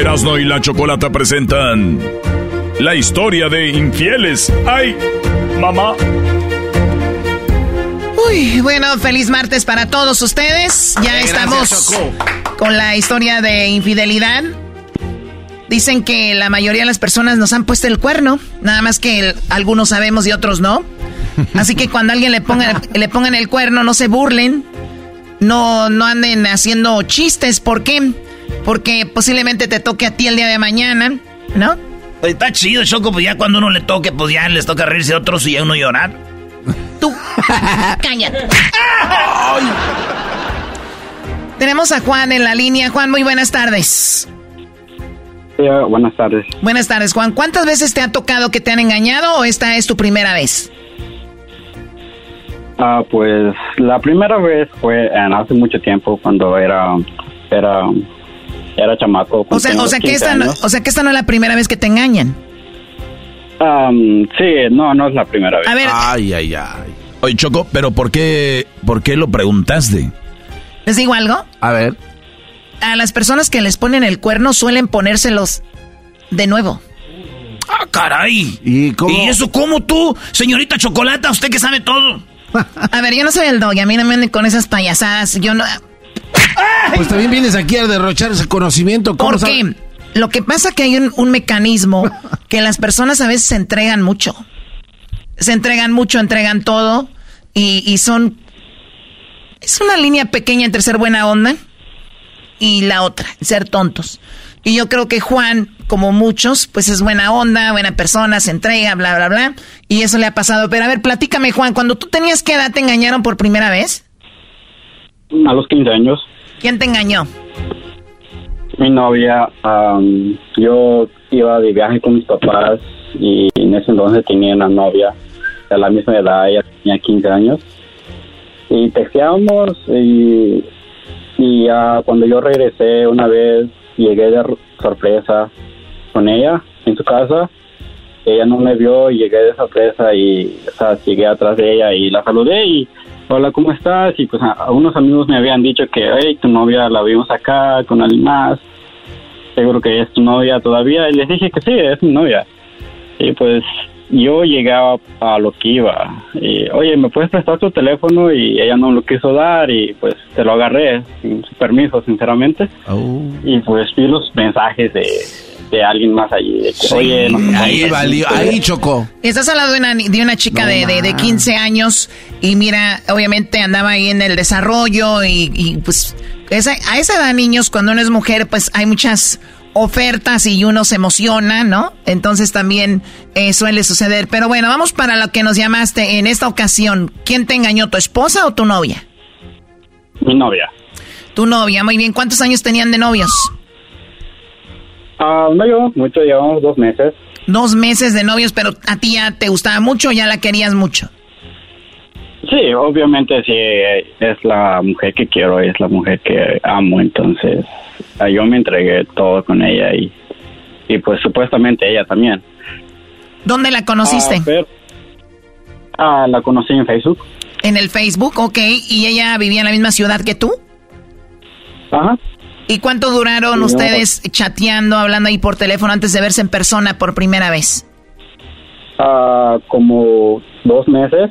Erasmo y la Chocolata presentan la historia de infieles. ¡Ay, mamá! Uy, bueno, feliz martes para todos ustedes. Ya estamos con la historia de infidelidad. Dicen que la mayoría de las personas nos han puesto el cuerno, nada más que algunos sabemos y otros no. Así que cuando alguien le ponga le pongan el cuerno, no se burlen, no no anden haciendo chistes, ¿por qué? Porque posiblemente te toque a ti el día de mañana, ¿no? Está chido, Choco, pues ya cuando uno le toque, pues ya les toca reírse a otros y a uno llorar. Tú, cállate. Tenemos a Juan en la línea. Juan, muy buenas tardes. Sí, ah, buenas tardes. Buenas tardes, Juan. ¿Cuántas veces te ha tocado que te han engañado o esta es tu primera vez? Ah, pues la primera vez fue en hace mucho tiempo cuando era era era chamaco. O sea, o sea, que esta no, o sea, que esta no es la primera vez que te engañan. Um, sí, no, no es la primera vez. A ver. Ay, ay, ay. Oye, Choco, pero ¿por qué, por qué lo preguntaste? ¿Les digo algo? A ver. A las personas que les ponen el cuerno suelen ponérselos de nuevo. ¡Ah, caray! ¿Y cómo? ¿Y eso cómo tú, señorita Chocolata, usted que sabe todo? A ver, yo no soy el dog, a mí no me anden con esas payasadas. Yo no. Pues también vienes aquí a derrochar ese conocimiento. ¿Cómo ¿Por qué? Lo que pasa que hay un, un mecanismo que las personas a veces se entregan mucho. Se entregan mucho, entregan todo y, y son... Es una línea pequeña entre ser buena onda y la otra, ser tontos. Y yo creo que Juan, como muchos, pues es buena onda, buena persona, se entrega, bla, bla, bla. Y eso le ha pasado. Pero a ver, platícame, Juan, cuando tú tenías que edad te engañaron por primera vez. A los 15 años. ¿Quién te engañó? Mi novia, am, yo iba de viaje con mis papás y en ese entonces tenía una novia de la misma edad, ella tenía 15 años. Y texteábamos y, y ya cuando yo regresé una vez, llegué de sorpresa con ella en su casa. Ella no me vio y llegué de sorpresa y o sea, llegué atrás de ella y la saludé y hola, ¿cómo estás? Y pues a, a unos amigos me habían dicho que, hey, tu novia la vimos acá con alguien más. Seguro que es tu novia todavía. Y les dije que sí, es mi novia. Y pues yo llegaba a lo que iba. Y, oye, ¿me puedes prestar tu teléfono? Y ella no lo quiso dar y pues te lo agarré sin su permiso, sinceramente. Y pues vi los mensajes de, de alguien más allí. De que, oye, no te ahí valió, ahí chocó. Estás hablando de una, de una chica de, de, de 15 años y mira, obviamente andaba ahí en el desarrollo y, y, pues esa- a esa edad, niños, cuando uno es mujer, pues hay muchas ofertas y uno se emociona, ¿no? Entonces también eh, suele suceder. Pero bueno, vamos para lo que nos llamaste en esta ocasión. ¿Quién te engañó, tu esposa o tu novia? Mi novia. Tu novia, muy bien. ¿Cuántos años tenían de novios? Ah, no llevamos mucho, llevamos dos meses. Dos meses de novios, pero a ti ya te gustaba mucho ya la querías mucho. Sí, obviamente sí, eh, es la mujer que quiero, es la mujer que amo, entonces ah, yo me entregué todo con ella y, y pues supuestamente ella también. ¿Dónde la conociste? Ah, pero- ah, la conocí en Facebook. En el Facebook, ok. ¿Y ella vivía en la misma ciudad que tú? Ajá. ¿Y cuánto duraron No. ustedes chateando, hablando ahí por teléfono antes de verse en persona por primera vez? Ah, como dos meses.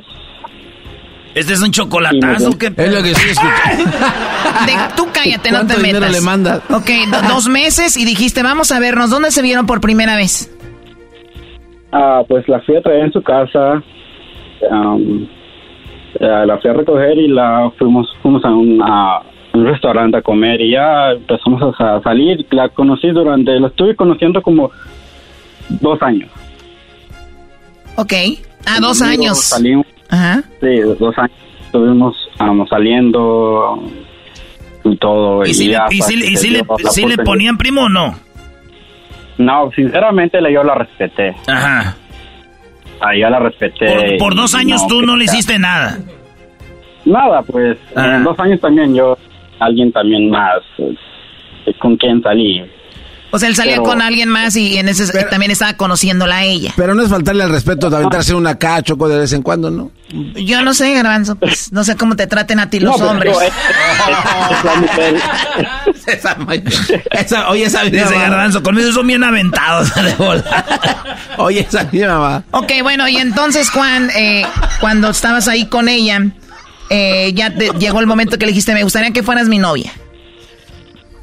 ¿Este es un chocolatazo? ¿qué es lo que sí De, tú cállate, no te metas. le manda? Ok, dos meses y dijiste, vamos a vernos. ¿Dónde se vieron por primera vez? Ah, pues la fui a traer en su casa. Um, la fui a recoger y la fuimos, fuimos a un, a un restaurante a comer y ya empezamos a salir. La conocí durante, la estuve conociendo como dos años. Ok, a dos años. Salimos, Ajá. Sí, dos años estuvimos um, saliendo y todo. ¿Y si, le, ya y si, y si le, si le ponían primo o no? No, sinceramente yo la respeté. Ajá. Ah, yo la respeté. Por, por dos años tú que- no le hiciste nada. Nada, pues Ah. en dos años también yo, alguien también más, eh, con quien salí. O sea, él salía Pero- con alguien más y en ese también estaba conociéndola a ella. Pero no es faltarle al respeto de aventarse una cachoco de vez en cuando, ¿no? Yo no sé, Garbanzo, pues no sé cómo te traten a ti los No, hombres. yo, es- es la mujer. Esa, oye, esa Dice Garbanzo, conmigo son bien aventados. de bola. Oye, esa mi mamá. Ok, bueno, y entonces, Juan, eh, cuando estabas ahí con ella, eh, ya te- llegó el momento que le dijiste, me gustaría que fueras mi novia.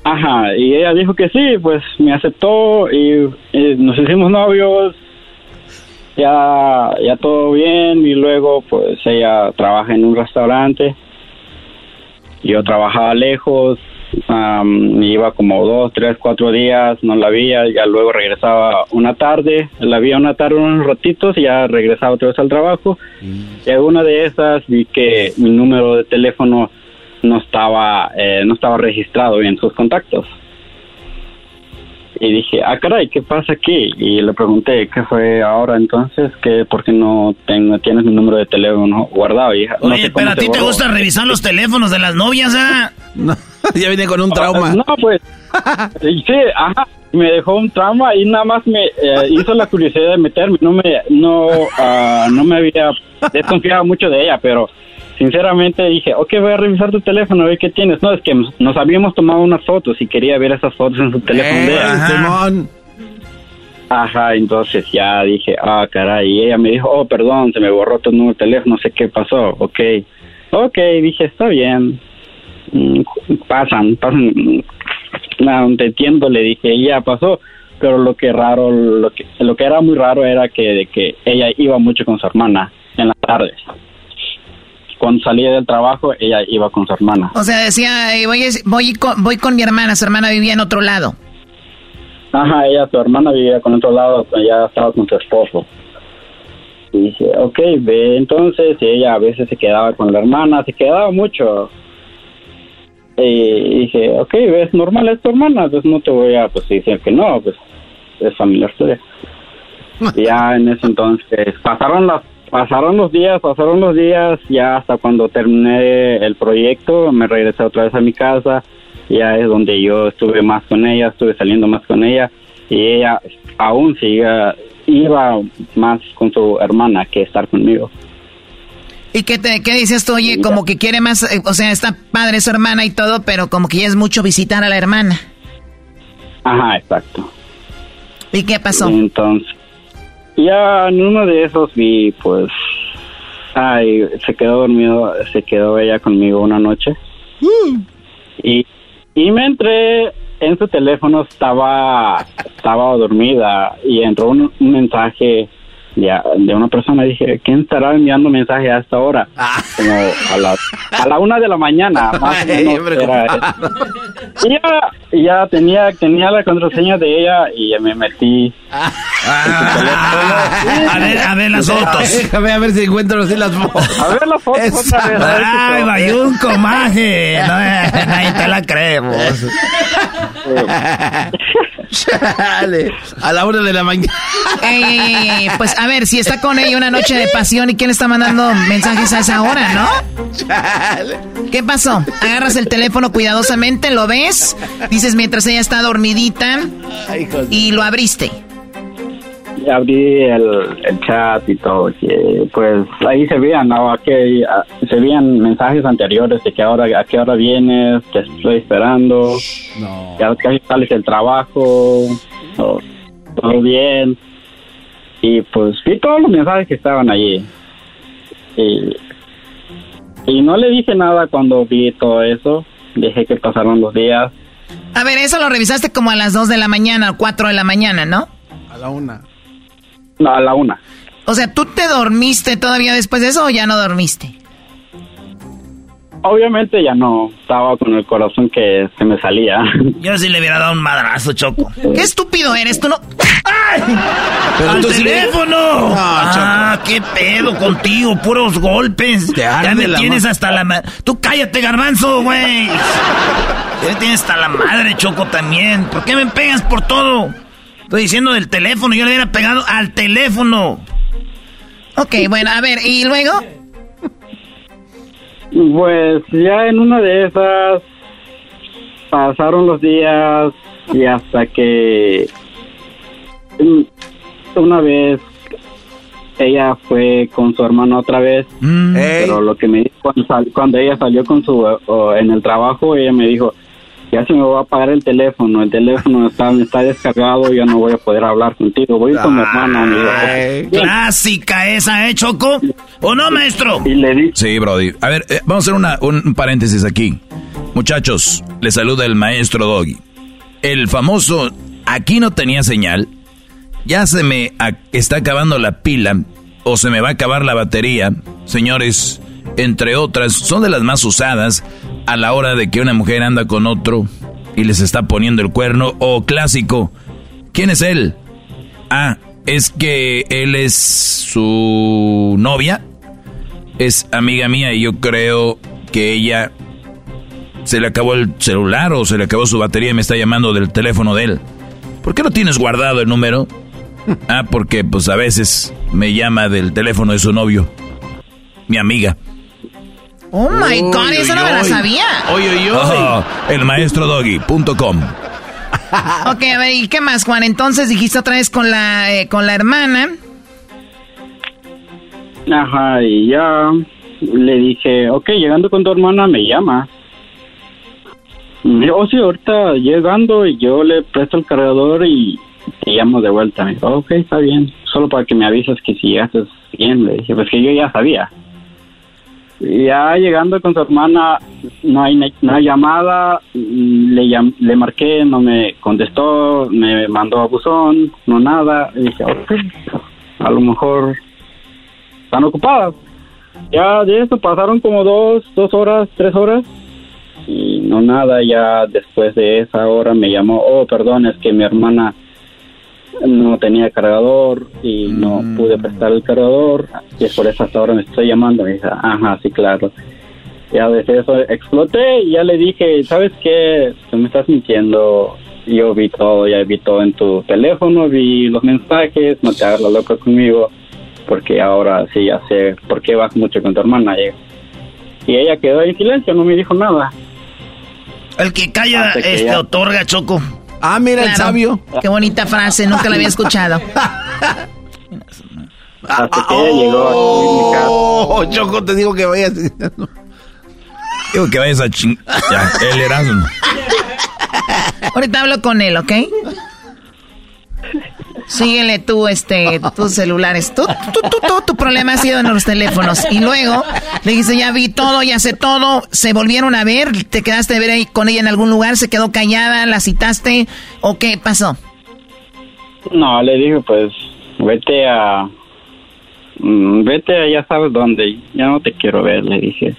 Ajá, y ella dijo que sí, pues me aceptó y, y nos hicimos novios. Ya, ya todo bien y luego pues ella trabaja en un restaurante. Yo trabajaba lejos, am, iba como dos, tres, cuatro días, no la veía, ya luego regresaba una tarde, la veía una tarde unos ratitos y ya regresaba otra vez al trabajo. Y en una de esas vi que mi número de teléfono no estaba eh, no estaba registrado en sus contactos. Y dije, ah, caray, ¿qué pasa aquí? Y le pregunté, ¿qué fue ahora entonces? que ¿Por qué no tengo, tienes mi número de teléfono guardado? Y, no Oye, sé pero a ti te gusta revisar los teléfonos de las novias, ¿ah? ya viene con un trauma. No, pues, sí, ajá, me dejó un trauma y nada más me eh, hizo la curiosidad de meterme. No me, no, ah, no me había desconfiado mucho de ella, pero sinceramente dije, ok, voy a revisar tu teléfono, a ver qué tienes. No, es que nos habíamos tomado unas fotos y quería ver esas fotos en su teléfono. de ella. Simón. Ajá, entonces ya dije, ah, caray, y ella me dijo, oh, perdón, se me borró tu número de teléfono, no sé qué pasó, ok. Ok, dije, está bien. Mm, Pasan, pasan. No, te entiendo, le dije, ya pasó. Pero lo que raro, lo que, lo que era muy raro era que, de que ella iba mucho con su hermana en las tardes. Cuando salía del trabajo, ella iba con su hermana. O sea, decía, voy, voy, con, voy con mi hermana, su hermana vivía en otro lado. Ajá, ella, su hermana vivía con otro lado, ella estaba con su esposo. Y dije, ok, ve entonces, y ella a veces se quedaba con la hermana, se quedaba mucho. Y dije, ok, ves, normal, es tu hermana, pues no te voy a pues, decir que no, pues es familiar tuya. Ya en ese entonces pasaron las pasaron los días, pasaron los días, ya hasta cuando terminé el proyecto, me regresé otra vez a mi casa, ya es donde yo estuve más con ella, estuve saliendo más con ella y ella aún sigue iba más con su hermana que estar conmigo. ¿Y qué, te, qué dices tú? Oye, como que quiere más, eh, o sea, está padre su hermana y todo, pero como que ya es mucho visitar a la hermana. Ajá, exacto. ¿Y qué pasó? Entonces, ya en uno de esos vi, pues, ay, se quedó dormido, se quedó ella conmigo una noche. Y, y me entré en su teléfono, estaba, estaba dormida y entró un, un mensaje de, de una persona. Dije, ¿quién estará enviando mensaje a esta hora? Como a la, a la una de la mañana, más o menos. era. Y ya, ya tenía, tenía la contraseña de ella y ya me metí. A ver, a ver las fotos. Déjame a ver si encuentro así las fotos. A ver las fotos otra vez. Ay. Bayunco, maje. No, nadie te la creemos. Chale, a la hora de la mañana. Ey, ey, ey, ey, Pues a ver, si está con ella una noche de pasión y quién le está mandando mensajes a esa hora, ¿no? ¿Qué pasó? Agarras el teléfono cuidadosamente, lo ves, dices mientras ella está dormidita y lo abriste. Abrí el, el chat y todo, que pues ahí se veían, ¿no? Aquí, ah, se veían mensajes anteriores de que ahora, a qué hora vienes, te estoy esperando, ya casi sales del trabajo, todo, todo bien. Y pues vi todos los mensajes que estaban allí. Y Y no le dije nada cuando vi todo eso. Dejé que pasaron los días. A ver, eso lo revisaste como a las 2 de la mañana o 4 de la mañana, ¿no? A la una. No, a la una. O sea, ¿tú te dormiste todavía después de eso o ya no dormiste? Obviamente ya no estaba con el corazón que se me salía. Yo sí le hubiera dado un madrazo, Choco. ¿Qué estúpido eres? Tú no... ¡Ay! ¡Al teléfono! ah, qué pedo contigo, puros golpes. ya me tienes hasta la madre. Tú cállate, garbanzo, güey. Ya me tienes hasta la madre, Choco, también. ¿Por qué me pegas por todo? Estoy diciendo del teléfono, yo le hubiera pegado al teléfono. Ok, bueno, a ver, ¿y luego? Pues ya en una de esas pasaron los días y hasta que una vez ella fue con su hermano otra vez, Mm. pero lo que me dijo cuando, cuando ella salió con su o en el trabajo, ella me dijo, ya se me va a apagar el teléfono, el teléfono está, está descargado, ya no voy a poder hablar contigo, voy con mi hermana. "Ok". Clásica esa, ¿eh, Choco? ¿O no, maestro? Y le di Sí, Brody. A ver, eh, vamos a hacer una- un, paréntesis aquí. Muchachos, les saluda el maestro Doggy. El famoso, aquí no tenía señal, ya se me está acabando la pila o se me va a acabar la batería. Señores, entre otras, son de las más usadas a la hora de que una mujer anda con otro y les está poniendo el cuerno. O clásico, ¿quién es él? Ah, es que él es su novia. Es amiga mía y yo creo que ella se le acabó el celular o se le acabó su batería y me está llamando del teléfono de él. ¿Por qué no tienes guardado el número? Ah, porque pues a veces me llama del teléfono de su novio. Mi amiga. Oh my God, eso no me la sabía. Oh, elmaestrodoggy.com. Ok, a ver, ¿y qué más, Juan? Entonces dijiste otra vez con la, eh, con la hermana. Ajá, y ya le dije, ok, llegando con tu hermana me llama. Yo, oh, sí, ahorita llegando y yo le presto el cargador y te llamo de vuelta. Me dijo, ok, está bien, solo para que me avises que si haces bien. Le dije, pues que yo ya sabía. Ya llegando con su hermana, no hay, no hay llamada, le, llam- le marqué, no me contestó, me mandó a buzón, no nada. Y dije, ok, a lo mejor están ocupadas. Ya de eso pasaron como dos, dos horas, tres horas y no nada, ya después de esa hora me llamó, oh, perdón, es que mi hermana no tenía cargador y no pude prestar el cargador y es por eso hasta ahora me estoy llamando. Y dije, ajá, sí, claro. Ya desde eso exploté y ya le dije, ¿sabes qué? Tú me estás mintiendo. Yo vi todo, ya vi todo en tu teléfono, vi los mensajes, no te hagas la loca conmigo, porque ahora sí ya sé por qué vas mucho con tu hermana. Y, y ella quedó en silencio, no me dijo nada. El que calla, que este, ya- otorga, Choco. Ah, mira el sabio. Qué bonita frase, nunca la había escuchado. Hasta que ella llegó. Oh, Choco, te digo que vayas. Digo que vayas a ching... Ya, el Erasmo. Ahorita hablo con él, ¿ok? Síguele tú, este, tus celulares. Tú, tú, tú, tú, tu problema ha sido en los teléfonos. Y luego le dice, ya vi todo, ya sé todo. Se volvieron a ver, te quedaste a ver ahí con ella en algún lugar, se quedó callada, la citaste, ¿o qué pasó? No, le dije, pues, vete a... mm, Vete a ya sabes dónde, ya no te quiero ver, le dije.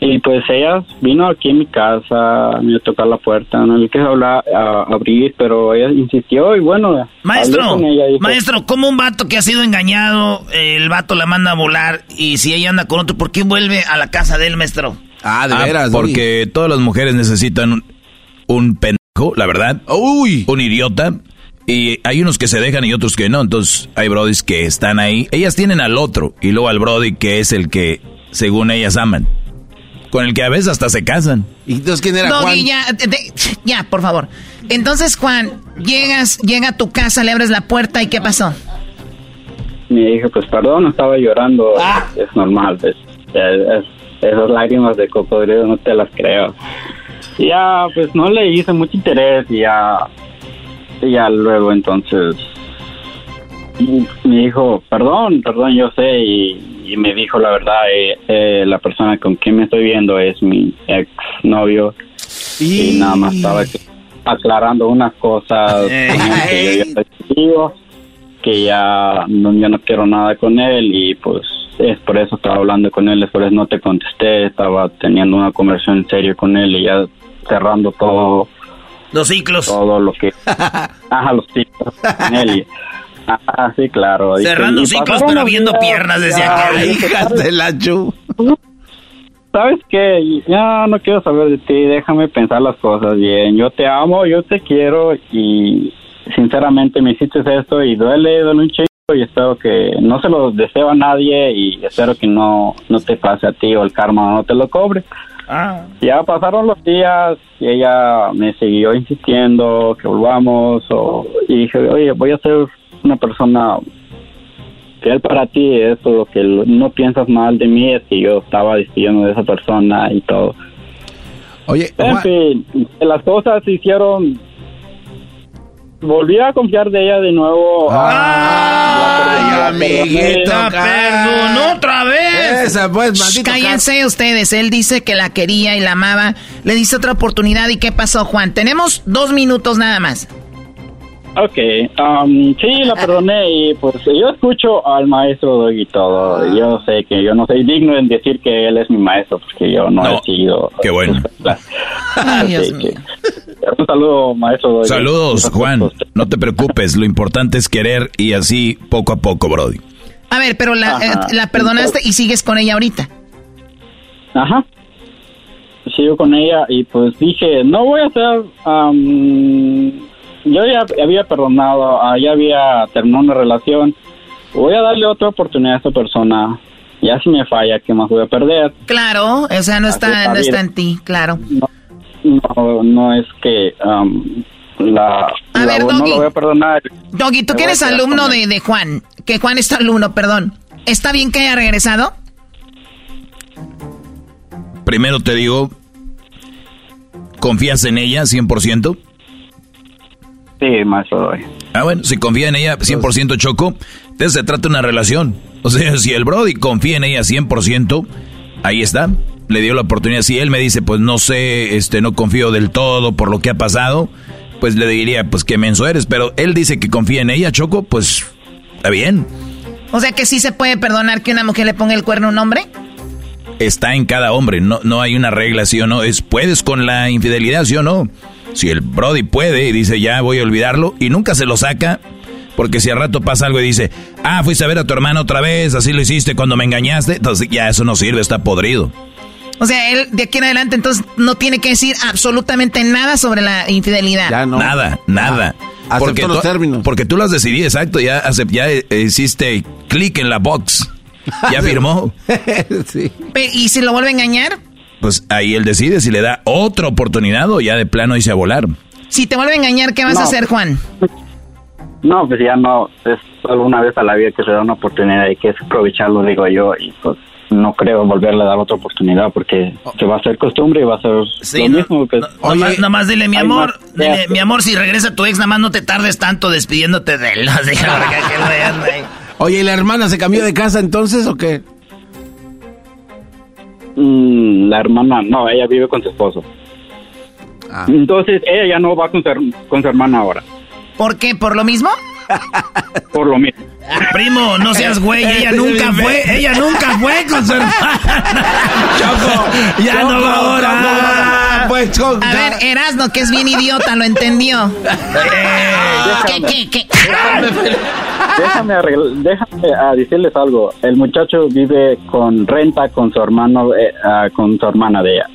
Y pues ella vino aquí en mi casa, me tocó la puerta, no le quise hablar, a, abrir, pero ella insistió y bueno, Maestro, ella, maestro, ¿cómo un vato que ha sido engañado, el vato la manda a volar y si ella anda con otro, ¿por qué vuelve a la casa de él, maestro? Ah, de Ah, veras. porque todas las mujeres necesitan un, un pendejo, la verdad. Uy. Un idiota. Y hay unos que se dejan y otros que no. Entonces hay brodis que están ahí. Ellas tienen al otro y luego al brody que es el que, según ellas, aman. Con el que a veces hasta se casan. ¿Y entonces quién era Doggy, Juan? ya, de- ya, por favor. Entonces, Juan, llegas, llega a tu casa, le abres la puerta y ¿qué pasó? me dije, pues perdón, estaba llorando, es normal, pues, es- es- esas lágrimas de cocodrilo no te las creo. Y ya, pues no le hice mucho interés y ya, y ya luego entonces y me dijo, perdón, perdón, yo sé, y y me dijo la verdad, eh, eh, la persona con quien me estoy viendo es mi ex novio y, nada más estaba aclarando unas cosas que yo ya decidido, que ya no, yo no quiero nada con él y pues es por eso estaba hablando con él, es por eso no te contesté, estaba teniendo una conversación en serio con él y ya cerrando todo. Los ciclos. Todo lo que... Ajá, los ciclos con él y, Ah, sí, claro. Cerrando ciclos, pero viendo piernas desde acá. Hijas de la chu. ¿Sabes qué? Ya no quiero saber de ti, déjame pensar las cosas bien. Yo te amo, yo te quiero y sinceramente me hiciste esto y duele, duele un chingo y espero que no se lo deseo a nadie y espero que no, no te pase a ti o el karma no te lo cobre. Ah. Ya pasaron los días y ella me siguió insistiendo que volvamos o, y dije, oye, voy a ser una persona fiel para ti, eso lo que no piensas mal de mí es que yo estaba despidiendo de esa persona y todo. Oye, en fin, las cosas se hicieron volví a confiar de ella de nuevo. ¡Ay, amiguito! ¡Perdón otra vez! Esa, pues, Cállense ustedes. Él dice que la quería y la amaba. Le dice otra oportunidad. ¿Y qué pasó, Juan? Tenemos dos minutos nada más. Ok, um, sí, la perdoné y pues yo escucho al maestro Dog y todo. Yo sé que yo no soy digno en decir que él es mi maestro porque yo no, he sido. Qué bueno. Ay, Dios mío. Un saludo, maestro Doggy. Saludos, Juan. No te preocupes, lo importante es querer y así poco a poco, Brody. A ver, pero la, eh, la perdonaste y sigues con ella ahorita. Ajá. Sigo con ella y pues dije, no voy a hacer... Um, yo ya había perdonado, ah, ya había terminado una relación. Voy a darle otra oportunidad a esta persona. Ya si me falla, ¿qué más voy a perder? Claro, o sea, no está, no está en ti, claro. No, no, es que um, la, a ver, no lo voy a perdonar. Doggy, tú que eres alumno de, de Juan, que Juan es tu alumno, perdón. ¿Está bien que haya regresado? Primero te digo, ¿confías en ella 100%? Sí, maestro Ah, bueno, si confía en ella 100% Choco, entonces se trata de una relación. O sea, si el Brody confía en ella 100%, ahí está. Le dio la oportunidad. Si él me dice, pues no sé, este, no confío del todo por lo que ha pasado, pues le diría, pues qué menso eres. Pero él dice que confía en ella, Choco, pues está bien. O sea que sí se puede perdonar que una mujer le ponga el cuerno a un hombre. Está en cada hombre, no, no hay una regla, sí o no. Es puedes con la infidelidad, sí o no. Si el Brody puede y dice, ya voy a olvidarlo, y nunca se lo saca, porque si al rato pasa algo y dice, ah, fuiste a ver a tu hermano otra vez, así lo hiciste cuando me engañaste, entonces ya eso no sirve, está podrido. O sea, él de aquí en adelante entonces no tiene que decir absolutamente nada sobre la infidelidad. Ya no. Nada, nada. Ah, porque los términos. Porque tú lo has decidido, exacto, ya, ya hiciste clic en la box. Ya firmó. sí. ¿Y si lo vuelve a engañar? pues ahí él decide si le da otra oportunidad o ya de plano dice a volar. Si te vuelve a engañar, ¿qué vas a hacer, Juan? No, pues ya no, es solo una vez a la vida que se da una oportunidad y que es aprovecharlo, digo yo, y pues no creo volverle a dar otra oportunidad porque se va a hacer costumbre y va a ser lo mismo. Que... nada más dile, mi amor, dile, mi amor, si regresa tu ex, nada más no te tardes tanto despidiéndote de él. Oye, ¿y la hermana se cambió de casa entonces o qué? Mm, la hermana, no, ella vive con su esposo. Ah. Entonces ella ya no va con su, con su hermana ahora. ¿Por qué? ¿Por lo mismo? Por lo mismo. Primo, no seas güey, ella nunca fue, ella nunca fue con su hermana. Choco, ya no va ahora. Pues, a ver, Erasno, que es bien idiota, lo entendió. ¿Qué, qué, qué? Déjame, déjame a decirles algo. El muchacho vive con renta con su hermano, eh, ah, con su hermana de ella.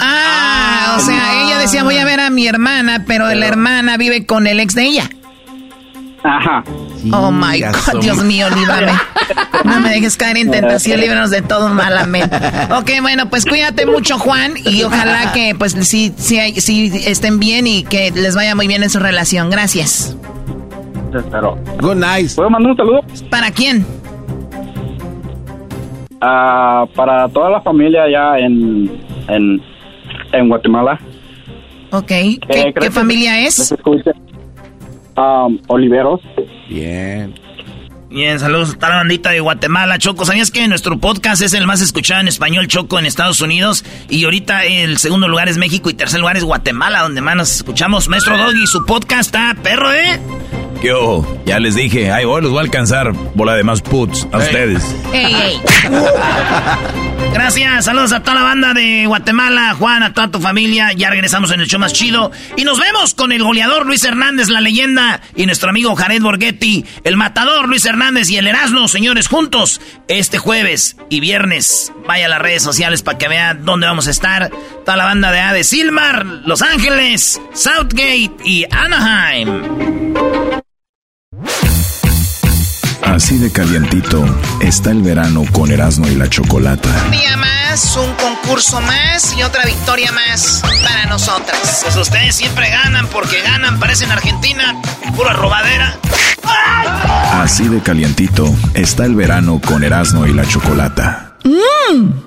Ah, o sea, ella decía voy a ver a mi hermana, pero la hermana vive con el ex de ella. Ajá. Oh my God, Dios mío, líbrame. No me dejes caer en tentación, líbranos de todo malamente. Ok, bueno, pues cuídate mucho, Juan, y ojalá que pues sí, sí, sí estén bien y que les vaya muy bien en su relación. Gracias. Espero. Good night. ¿Puedo mandar un saludo? ¿Para quién? Ah, para toda la familia allá en, en, en Guatemala. Ok. ¿Qué, familia es? Um, Oliveros. Bien. Bien, saludos a la bandita de Guatemala, Choco. ¿Sabías que nuestro podcast es el más escuchado en español, Choco, en Estados Unidos? Y ahorita el segundo lugar es México y tercer lugar es Guatemala, donde más nos escuchamos. Maestro Doggy, su podcast está perro, ¿eh? Yo, ya les dije, ay, hoy los voy a alcanzar, bola de más puts, a ustedes. Gracias, saludos a toda la banda de Guatemala, Juan, a toda tu familia. Ya regresamos en el show más chido. Y nos vemos con el goleador Luis Hernández, la leyenda, y nuestro amigo Jared Borghetti, el matador Luis Hernández y el Erasmo, señores, juntos este jueves y viernes. Vaya a las redes sociales para que vean dónde vamos a estar. Toda la banda de A de Silmar, Los Ángeles, Southgate y Anaheim. Así de calientito está el verano con Erasmo y la Chocolata. Un día más, un concurso más y otra victoria más para nosotras. Pues ustedes siempre ganan porque ganan, parecen Argentina, pura robadera. Así de calientito está el verano con Erasmo y la Chocolata. Good